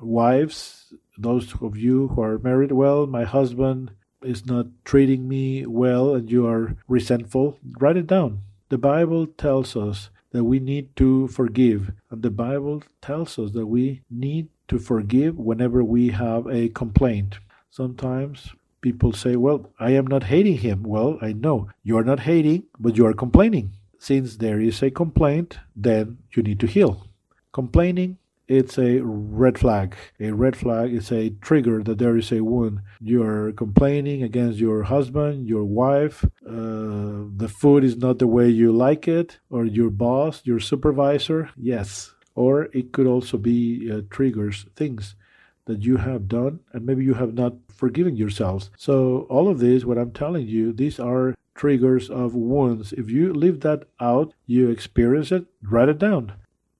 Wives, those of you who are married, well, my husband is not treating me well and you are resentful, write it down. The Bible tells us that we need to forgive, and the Bible tells us that we need to forgive whenever we have a complaint. Sometimes people say, Well, I am not hating him. Well, I know you are not hating, but you are complaining. Since there is a complaint, then you need to heal. Complaining it's a red flag. A red flag is a trigger that there is a wound. You're complaining against your husband, your wife, uh, the food is not the way you like it, or your boss, your supervisor. Yes. Or it could also be uh, triggers, things that you have done, and maybe you have not forgiven yourselves. So, all of this, what I'm telling you, these are triggers of wounds. If you leave that out, you experience it, write it down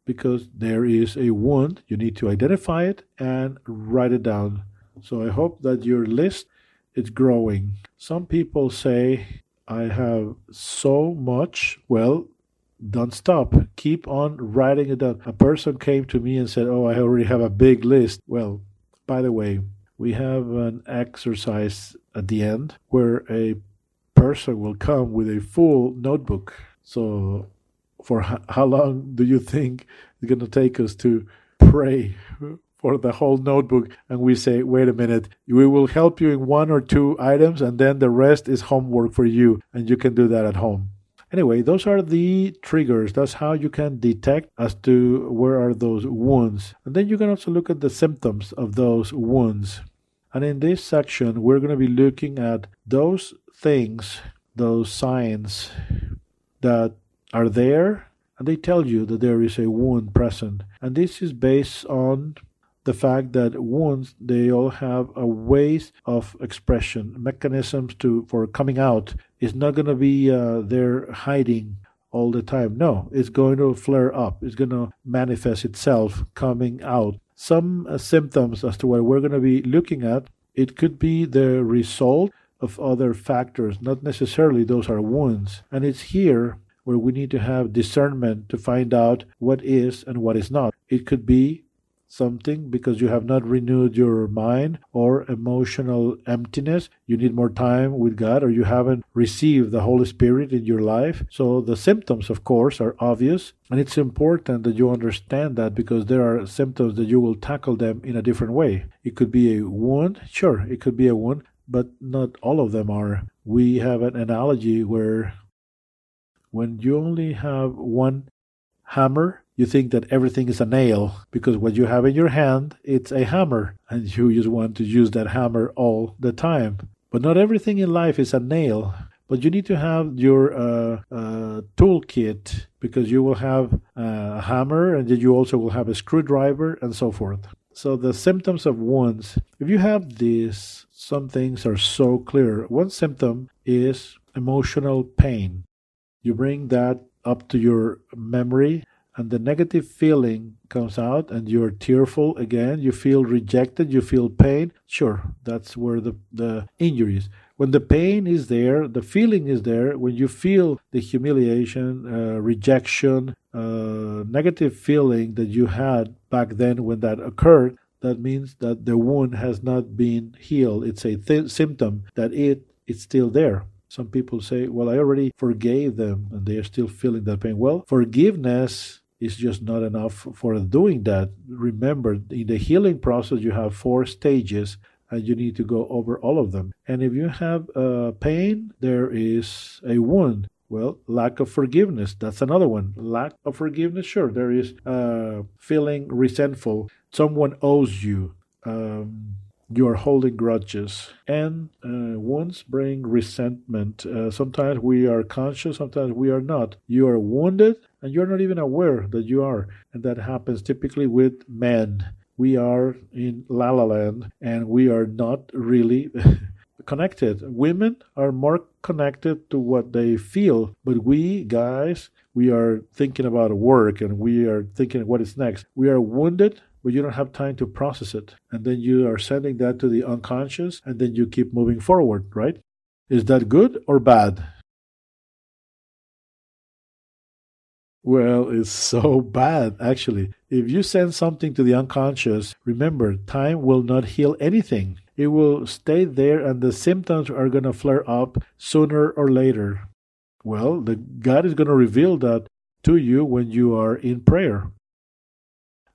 because there is a wound. You need to identify it and write it down. So I hope that your list is growing. Some people say, I have so much. Well, don't stop. Keep on writing it down. A person came to me and said, Oh, I already have a big list. Well, by the way, we have an exercise at the end where a person will come with a full notebook. So for how long do you think it's going to take us to pray for the whole notebook? And we say wait a minute. We will help you in one or two items and then the rest is homework for you and you can do that at home. Anyway those are the triggers. That's how you can detect as to where are those wounds. And then you can also look at the symptoms of those wounds. And in this section we're going to be looking at those things those signs that are there and they tell you that there is a wound present. And this is based on the fact that wounds they all have a ways of expression. Mechanisms to for coming out. It's not going to be uh, there hiding all the time. No it's going to flare up. It's going to manifest itself coming out. Some uh, symptoms as to what we're going to be looking at it could be the result of other factors not necessarily those are wounds and it's here where we need to have discernment to find out what is and what is not. It could be something because you have not renewed your mind or emotional emptiness. You need more time with God or you haven't received the Holy Spirit in your life. So the symptoms, of course, are obvious. And it's important that you understand that because there are symptoms that you will tackle them in a different way. It could be a wound. Sure, it could be a wound, but not all of them are. We have an analogy where when you only have one hammer you think that everything is a nail because what you have in your hand it's a hammer and you just want to use that hammer all the time. But not everything in life is a nail. But you need to have your uh, uh, toolkit because you will have a hammer and then you also will have a screwdriver and so forth so the symptoms of wounds if you have these some things are so clear. One symptom is emotional pain. You bring that up to your memory and the negative feeling comes out and you're tearful again. You feel rejected you feel pain. Sure that's where the, the injury is. When the pain is there the feeling is there when you feel the humiliation uh, rejection uh, negative feeling that you had back then when that occurred that means that the wound has not been healed it's a th- symptom that it is still there some people say, Well, I already forgave them and they are still feeling that pain. Well, forgiveness is just not enough for doing that. Remember, in the healing process, you have four stages and you need to go over all of them. And if you have uh, pain, there is a wound. Well, lack of forgiveness. That's another one. Lack of forgiveness. Sure, there is uh, feeling resentful. Someone owes you. Um, you are holding grudges and uh, wounds bring resentment uh, sometimes we are conscious sometimes we are not you are wounded and you're not even aware that you are and that happens typically with men we are in la la land and we are not really connected women are more connected to what they feel but we guys we are thinking about work and we are thinking what is next we are wounded but you don't have time to process it. And then you are sending that to the unconscious, and then you keep moving forward, right? Is that good or bad? Well, it's so bad, actually. If you send something to the unconscious, remember, time will not heal anything. It will stay there, and the symptoms are going to flare up sooner or later. Well, the God is going to reveal that to you when you are in prayer.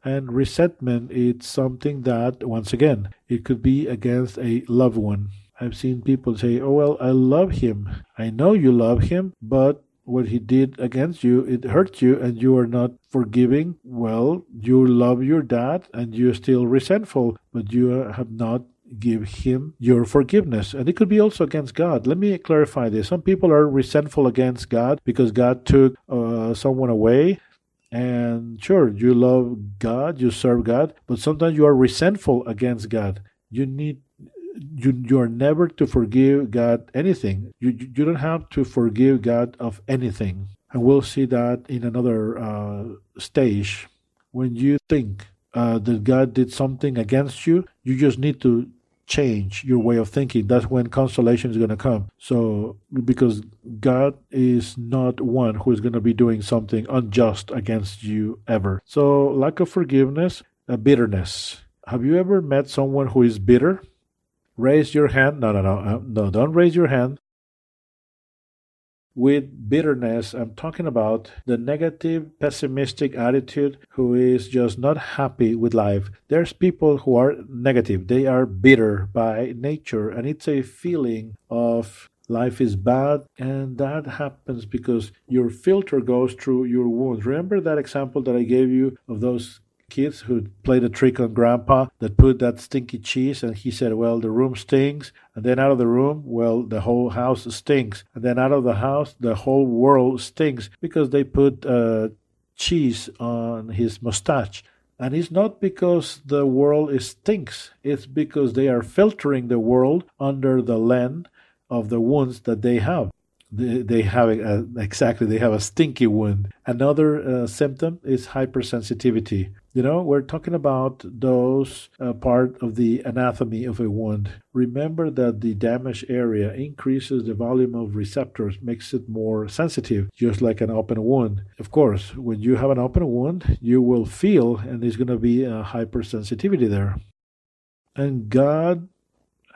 And resentment is something that, once again, it could be against a loved one. I've seen people say, Oh, well, I love him. I know you love him, but what he did against you, it hurt you, and you are not forgiving. Well, you love your dad and you're still resentful, but you have not give him your forgiveness. And it could be also against God. Let me clarify this. Some people are resentful against God because God took uh, someone away and sure, you love God, you serve God, but sometimes you are resentful against God. You need you you are never to forgive God anything. You you don't have to forgive God of anything. And we'll see that in another uh, stage. When you think uh, that God did something against you, you just need to change your way of thinking, that's when consolation is going to come. So, because God is not one who is going to be doing something unjust against you ever. So, lack of forgiveness, a bitterness. Have you ever met someone who is bitter? Raise your hand. No, no, no, uh, no. Don't raise your hand with bitterness, I'm talking about the negative, pessimistic attitude who is just not happy with life. There's people who are negative, they are bitter by nature, and it's a feeling of life is bad and that happens because your filter goes through your wounds remember that example that i gave you of those kids who played a trick on grandpa that put that stinky cheese and he said well the room stinks and then out of the room well the whole house stinks and then out of the house the whole world stinks because they put uh, cheese on his mustache. And it's not because the world stinks. It's because they are filtering the world under the lens of the wounds that they have. They, have a, exactly they have a stinky wound. Another uh, symptom is hypersensitivity you know, we're talking about those uh, part of the anatomy of a wound. Remember that the damaged area increases the volume of receptors, makes it more sensitive, just like an open wound. Of course, when you have an open wound, you will feel, and there's going to be a hypersensitivity there. And God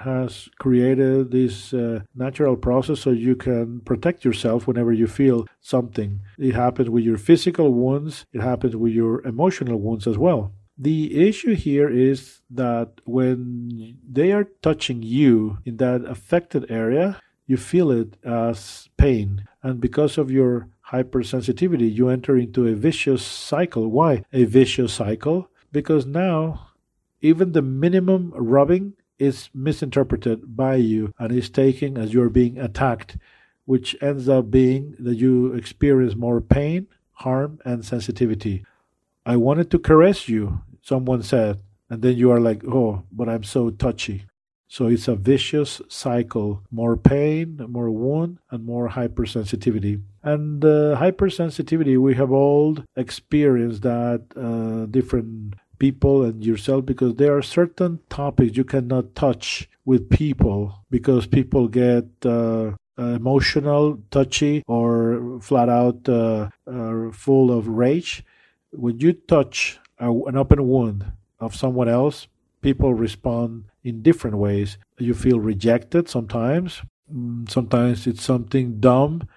has created this uh, natural process so you can protect yourself whenever you feel something. It happens with your physical wounds, it happens with your emotional wounds as well. The issue here is that when they are touching you in that affected area, you feel it as pain. And because of your hypersensitivity, you enter into a vicious cycle. Why a vicious cycle? Because now even the minimum rubbing is misinterpreted by you and is taken as you're being attacked, which ends up being that you experience more pain, harm, and sensitivity. I wanted to caress you, someone said, and then you are like, oh, but I'm so touchy. So it's a vicious cycle more pain, more wound, and more hypersensitivity. And uh, hypersensitivity, we have all experienced that uh, different people and yourself because there are certain topics you cannot touch with people because people get uh, emotional, touchy, or flat out uh, uh, full of rage. When you touch a, an open wound of someone else, people respond in different ways. You feel rejected sometimes. Mm, sometimes it's something dumb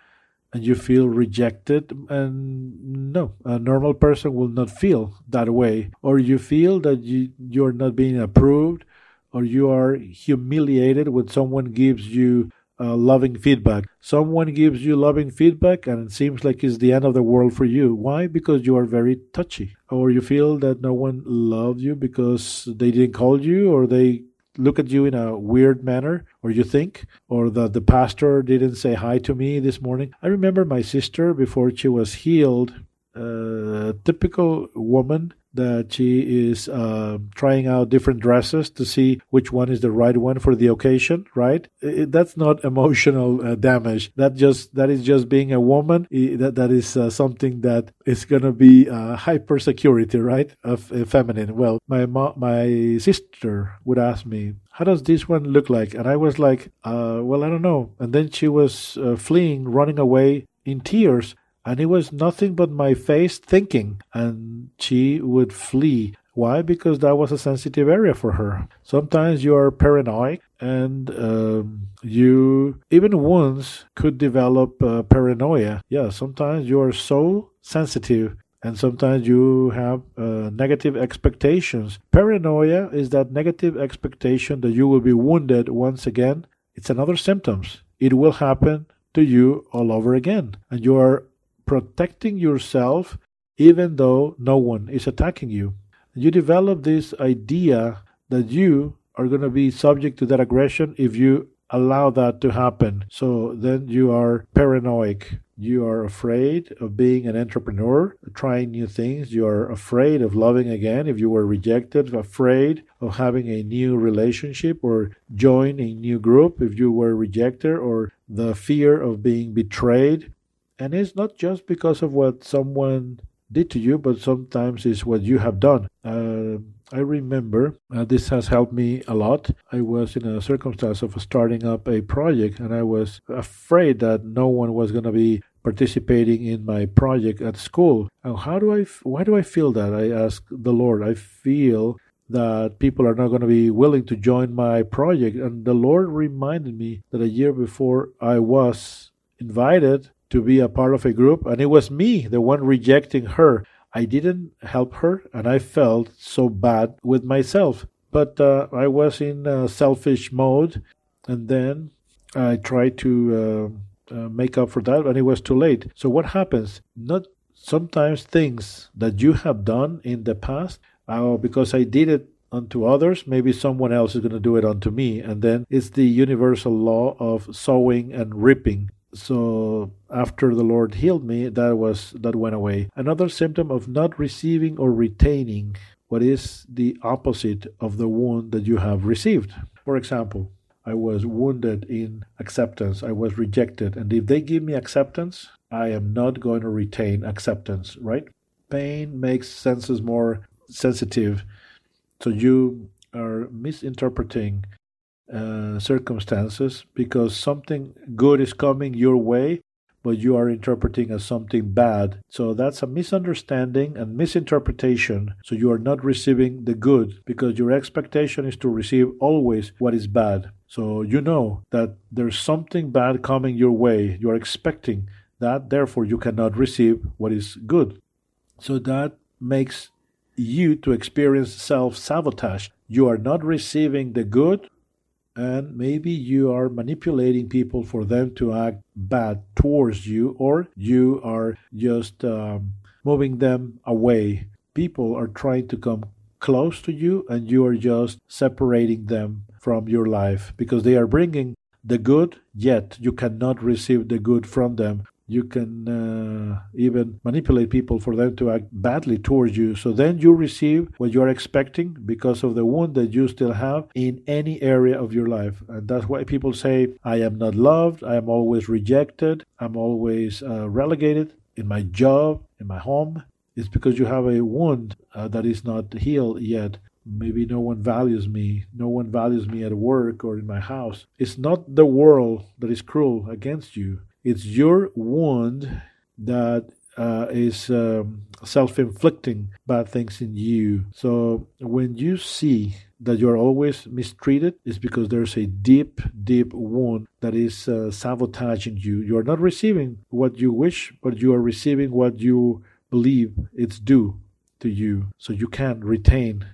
and you feel rejected and no a normal person will not feel that way. Or you feel that you you're not being approved or you are humiliated when someone gives you uh, loving feedback. Someone gives you loving feedback and it seems like it's the end of the world for you. Why? Because you are very touchy. Or you feel that no one loved you because they didn't call you or they look at you in a weird manner, or you think, or that the pastor didn't say hi to me this morning. I remember my sister before she was healed, a typical woman that she is uh, trying out different dresses to see which one is the right one for the occasion right? It, that's not emotional uh, damage. That just that is just being a woman. That that is uh, something that is going to be uh, hyper security right? Of uh, feminine. Well my mo- my sister would ask me how does this one look like? And i was like uh, well i don't know. And then she was fleeing running away in tears and it was nothing but my face thinking, and she would flee. Why? Because that was a sensitive area for her. Sometimes you are paranoid, and um, you, even once, could develop uh, paranoia. Yeah, sometimes you are so sensitive and sometimes you have uh, negative expectations. Paranoia is that negative expectation that you will be wounded once again. It's another symptoms. It will happen to you all over again, and you are protecting yourself even though no one is attacking you. You develop this idea that you are going to be subject to that aggression if you allow that to happen. So then you are paranoid. You are afraid of being an entrepreneur, trying new things. You are afraid of loving again if you were rejected, afraid of having a new relationship or join a new group if you were rejected, or the fear of being betrayed and it's not just because of what someone did to you, but sometimes it's what you have done. Uh, I remember uh, this has helped me a lot. I was in a circumstance of starting up a project, and I was afraid that no one was going to be participating in my project at school. And how do I? Why do I feel that? I ask the Lord. I feel that people are not going to be willing to join my project, and the Lord reminded me that a year before I was invited to be a part of a group, and it was me, the one rejecting her. I didn't help her, and I felt so bad with myself. But uh, I was in selfish mode, and then I tried to uh, uh, make up for that, and it was too late. So what happens? Not sometimes things that you have done in the past, uh, because I did it unto others, maybe someone else is going to do it unto me. And then it's the universal law of sowing and reaping so after the lord healed me that was that went away. Another symptom of not receiving or retaining what is the opposite of the wound that you have received. For example i was wounded in acceptance. I was rejected. And if they give me acceptance i am not going to retain acceptance right? Pain makes senses more sensitive. So you are misinterpreting uh, circumstances because something good is coming your way, but you are interpreting as something bad. So that's a misunderstanding and misinterpretation. So you are not receiving the good because your expectation is to receive always what is bad. So you know that there's something bad coming your way. You are expecting that, therefore, you cannot receive what is good. So that makes you to experience self sabotage. You are not receiving the good and maybe you are manipulating people for them to act bad towards you or you are just um, moving them away. People are trying to come close to you and you are just separating them from your life because they are bringing the good, yet you cannot receive the good from them. You can uh, even manipulate people for them to act badly towards you. So then you receive what you are expecting because of the wound that you still have in any area of your life. And that's why people say, I am not loved, I am always rejected, I'm always uh, relegated in my job, in my home. It's because you have a wound uh, that is not healed yet. Maybe no one values me. No one values me at work or in my house. It's not the world that is cruel against you. It's your wound that uh, is um, self inflicting bad things in you. So when you see that you're always mistreated, it's because there's a deep, deep wound that is uh, sabotaging you. You're not receiving what you wish, but you are receiving what you believe it's due to you. So you can retain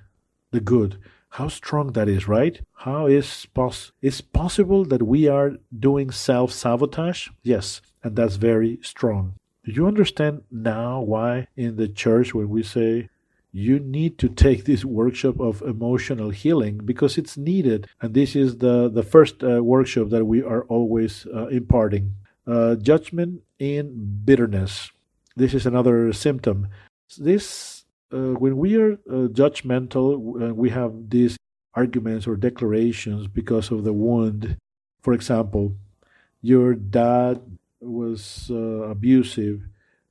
the good. How strong that is, right? How is pos- is possible that we are doing self sabotage? Yes, and that's very strong. Do you understand now why in the church when we say you need to take this workshop of emotional healing because it's needed and this is the the first uh, workshop that we are always uh, imparting uh, judgment in bitterness this is another symptom this uh, when we are uh, judgmental, uh, we have these arguments or declarations because of the wound. For example, your dad was uh, abusive,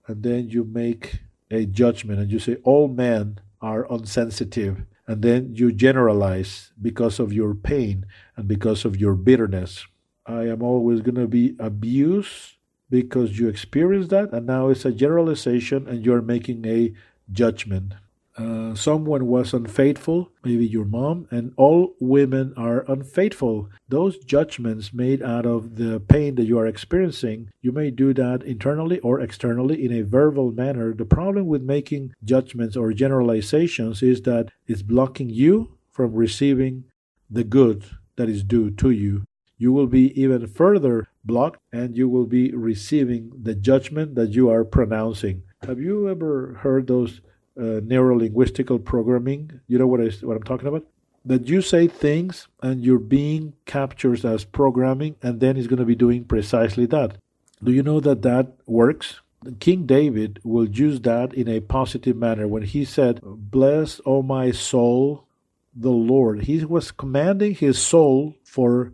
and then you make a judgment and you say all men are insensitive, and then you generalize because of your pain and because of your bitterness. I am always going to be abused because you experienced that, and now it's a generalization, and you're making a judgment. Uh, someone was unfaithful, maybe your mom, and all women are unfaithful. Those judgments made out of the pain that you are experiencing, you may do that internally or externally in a verbal manner. The problem with making judgments or generalizations is that it's blocking you from receiving the good that is due to you. You will be even further blocked and you will be receiving the judgment that you are pronouncing. Have you ever heard those uh, neuro-linguistical programming? You know what, I, what I'm talking about? That you say things and your being captures as programming and then it's going to be doing precisely that. Do you know that that works? King David will use that in a positive manner when he said, Bless, O my soul, the Lord. He was commanding his soul for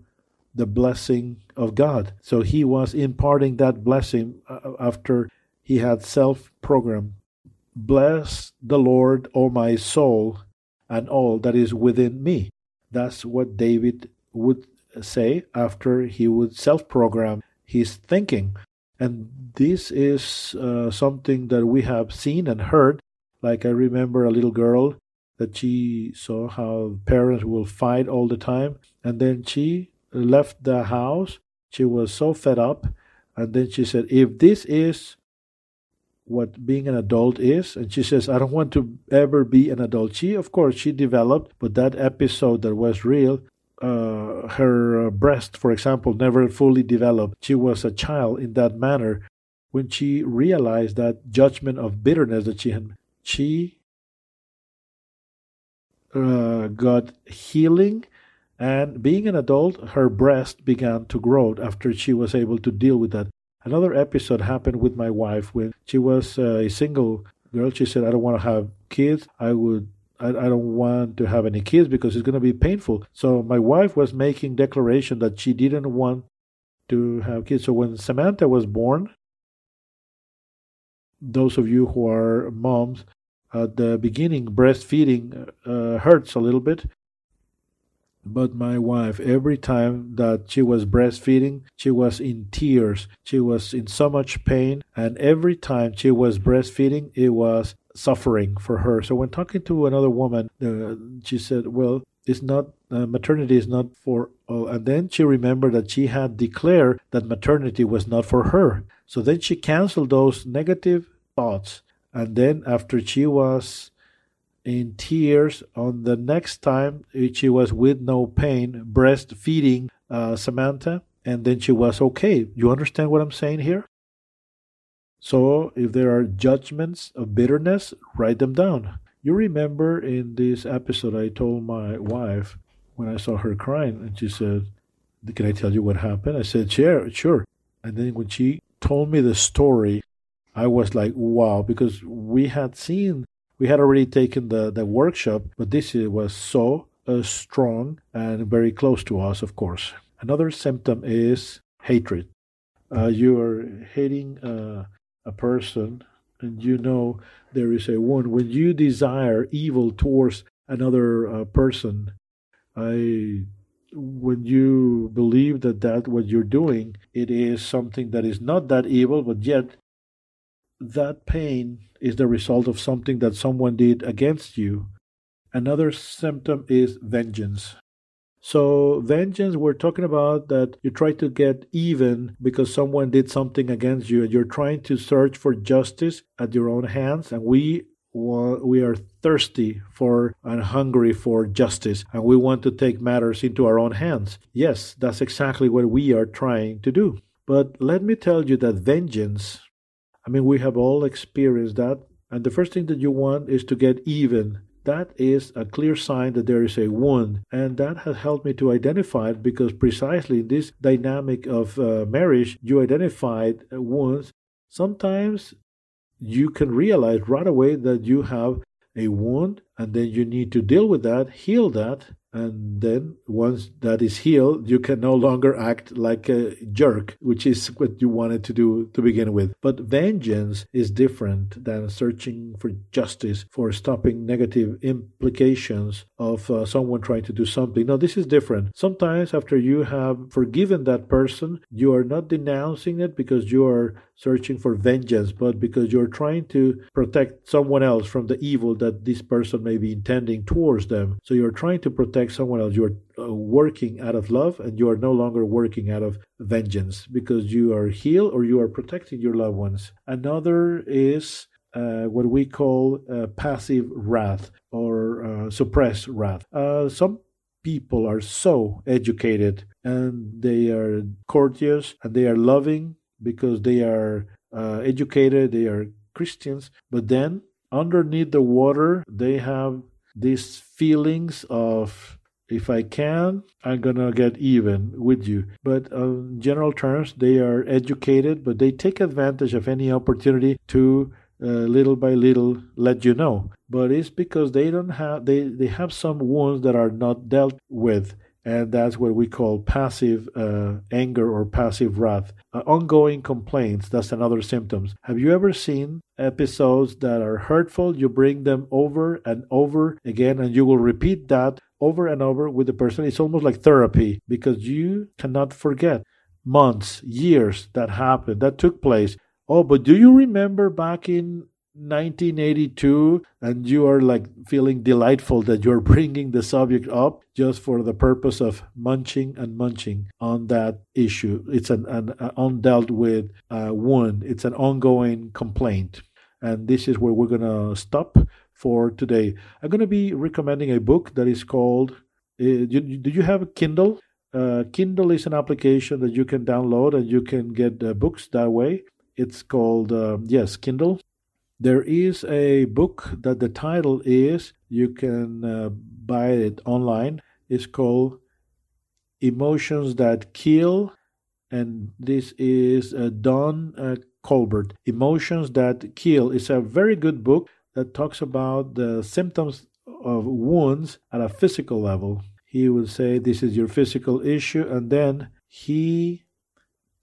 the blessing of God. So he was imparting that blessing uh, after he had self programmed, Bless the Lord, O my soul, and all that is within me. That's what David would say after he would self program his thinking. And this is uh, something that we have seen and heard. Like I remember a little girl that she saw how parents will fight all the time, and then she left the house. She was so fed up, and then she said, If this is what being an adult is. And she says i don't want to ever be an adult. She of course she developed but that episode that was real uh, her uh, breast for example never fully developed. She was a child in that manner. When she realized that judgment of bitterness that she had she uh, got healing. And being an adult her breast began to grow after she was able to deal with that Another episode happened with my wife when she was uh, a single girl. She said, I don't want to have kids. I would I, don't want to have any kids because it's going to be painful. So my wife was making declaration that she didn't want to have kids. So when Samantha was born, those of you who are moms, at the beginning, breastfeeding uh, hurts a little bit but my wife, every time that she was breastfeeding, she was in tears. She was in so much pain. And every time she was breastfeeding, it was suffering for her. So when talking to another woman, uh, she said, Well, it's not, uh, maternity is not for all. And then she remembered that she had declared that maternity was not for her. So then she canceled those negative thoughts. And then after she was in tears on the next time she was with no pain breastfeeding uh, Samantha, and then she was okay. You understand what I'm saying here? So if there are judgments of bitterness, write them down. You remember in this episode, I told my wife when I saw her crying, and she said, Can I tell you what happened? I said, Sure, sure. And then when she told me the story, I was like, wow, because we had seen, we had already taken the, the workshop, but this was so uh, strong and very close to us, of course. Another symptom is hatred. Uh, you are hating uh, a person and you know there is a wound. When you desire evil towards another uh, person, I when you believe that that what you're doing it is something that is not that evil but yet that pain is the result of something that someone did against you another symptom is vengeance so, vengeance, we're talking about that you try to get even because someone did something against you and you're trying to search for justice at your own hands. And we we are thirsty for and hungry for justice, and we want to take matters into our own hands. Yes, that's exactly what we are trying to do. But let me tell you that vengeance, I mean, we have all experienced that. And the first thing that you want is to get even that is a clear sign that there is a wound. And that has helped me to identify it because precisely in this dynamic of uh, marriage, you identified wounds. Sometimes you can realize right away that you have a wound and then you need to deal with that, heal that, and then once that is healed you can no longer act like a jerk which is what you wanted to do to begin with. But vengeance is different than searching for justice for stopping negative implications of uh, someone trying to do something. No this is different. Sometimes after you have forgiven that person you are not denouncing it because you are searching for vengeance but because you're trying to protect someone else from the evil that this person may be intending towards them so you're trying to protect someone else. You're uh, working out of love and you are no longer working out of vengeance because you are healed or you are protecting your loved ones. Another is uh, what we call uh, passive wrath or uh, suppressed wrath. Uh, some people are so educated and they are courteous and they are loving because they are uh, educated, they are Christians, but then underneath the water, they have these feelings of if I can, I'm gonna get even with you. But in general terms, they are educated, but they take advantage of any opportunity to uh, little by little let you know. But it's because they don't have they they have some wounds that are not dealt with and that's what we call passive uh, anger or passive wrath. Uh, ongoing complaints, that's another symptoms. Have you ever seen episodes that are hurtful? You bring them over and over again, and you will repeat that over and over with the person. It's almost like therapy because you cannot forget months, years that happened, that took place. Oh, but do you remember back in 1982 and you are like feeling delightful that you're bringing the subject up just for the purpose of munching and munching on that issue. It's an, an, undealt with uh, wound. It's an ongoing complaint. And this is where we're going to stop for today. I'm going to be recommending a book that is called uh, do, do you have a kindle? Uh, kindle is an application that you can download and you can get uh, books that way. It's called uh, yes kindle there is a book that the title is, you can uh, buy it online. It's called Emotions That Kill, and this is uh, Don uh, Colbert. Emotions That Kill is a very good book that talks about the symptoms of wounds at a physical level. He will say this is your physical issue, and then he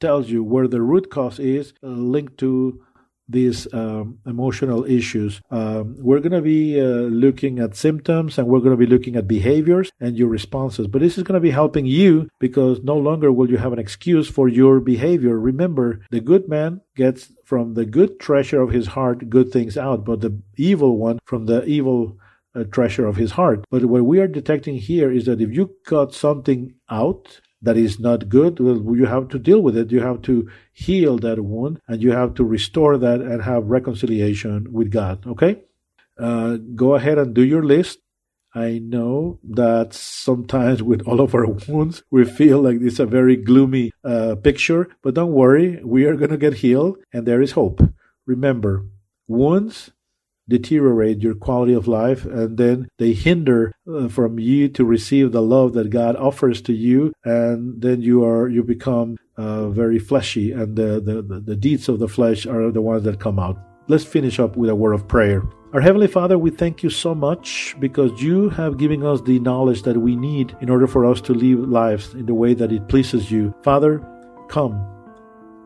tells you where the root cause is uh, linked to these um, emotional issues. Um, we're going to be uh, looking at symptoms and we're going to be looking at behaviors and your responses. But this is going to be helping you because no longer will you have an excuse for your behavior. Remember, the good man gets from the good treasure of his heart good things out, but the evil one from the evil uh, treasure of his heart. But what we are detecting here is that if you cut something out, that is not good, well, you have to deal with it. You have to heal that wound and you have to restore that and have reconciliation with God. Okay? Uh, go ahead and do your list. I know that sometimes with all of our wounds, we feel like it's a very gloomy uh, picture, but don't worry, we are going to get healed and there is hope. remember, wounds deteriorate your quality of life and then they hinder uh, from you to receive the love that God offers to you and then you are you become uh, very fleshy and the, the the deeds of the flesh are the ones that come out. Let's finish up with a word of prayer. Our heavenly father we thank you so much because you have given us the knowledge that we need in order for us to live lives in the way that it pleases you. Father come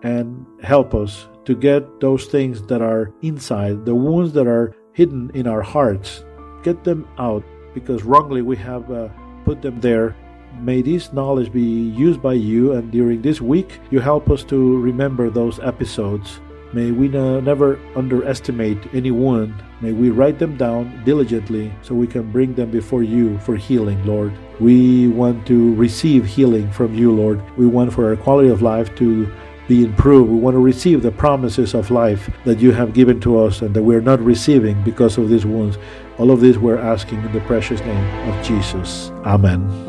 and help us to get those things that are inside, the wounds that are hidden in our hearts, get them out because wrongly we have uh, put them there. May this knowledge be used by you, and during this week, you help us to remember those episodes. May we no, never underestimate any wound. May we write them down diligently so we can bring them before you for healing, Lord. We want to receive healing from you, Lord. We want for our quality of life to be improved. We want to receive the promises of life that you have given to us and that we're not receiving because of these wounds. All of this we're asking in the precious name of Jesus. Amen.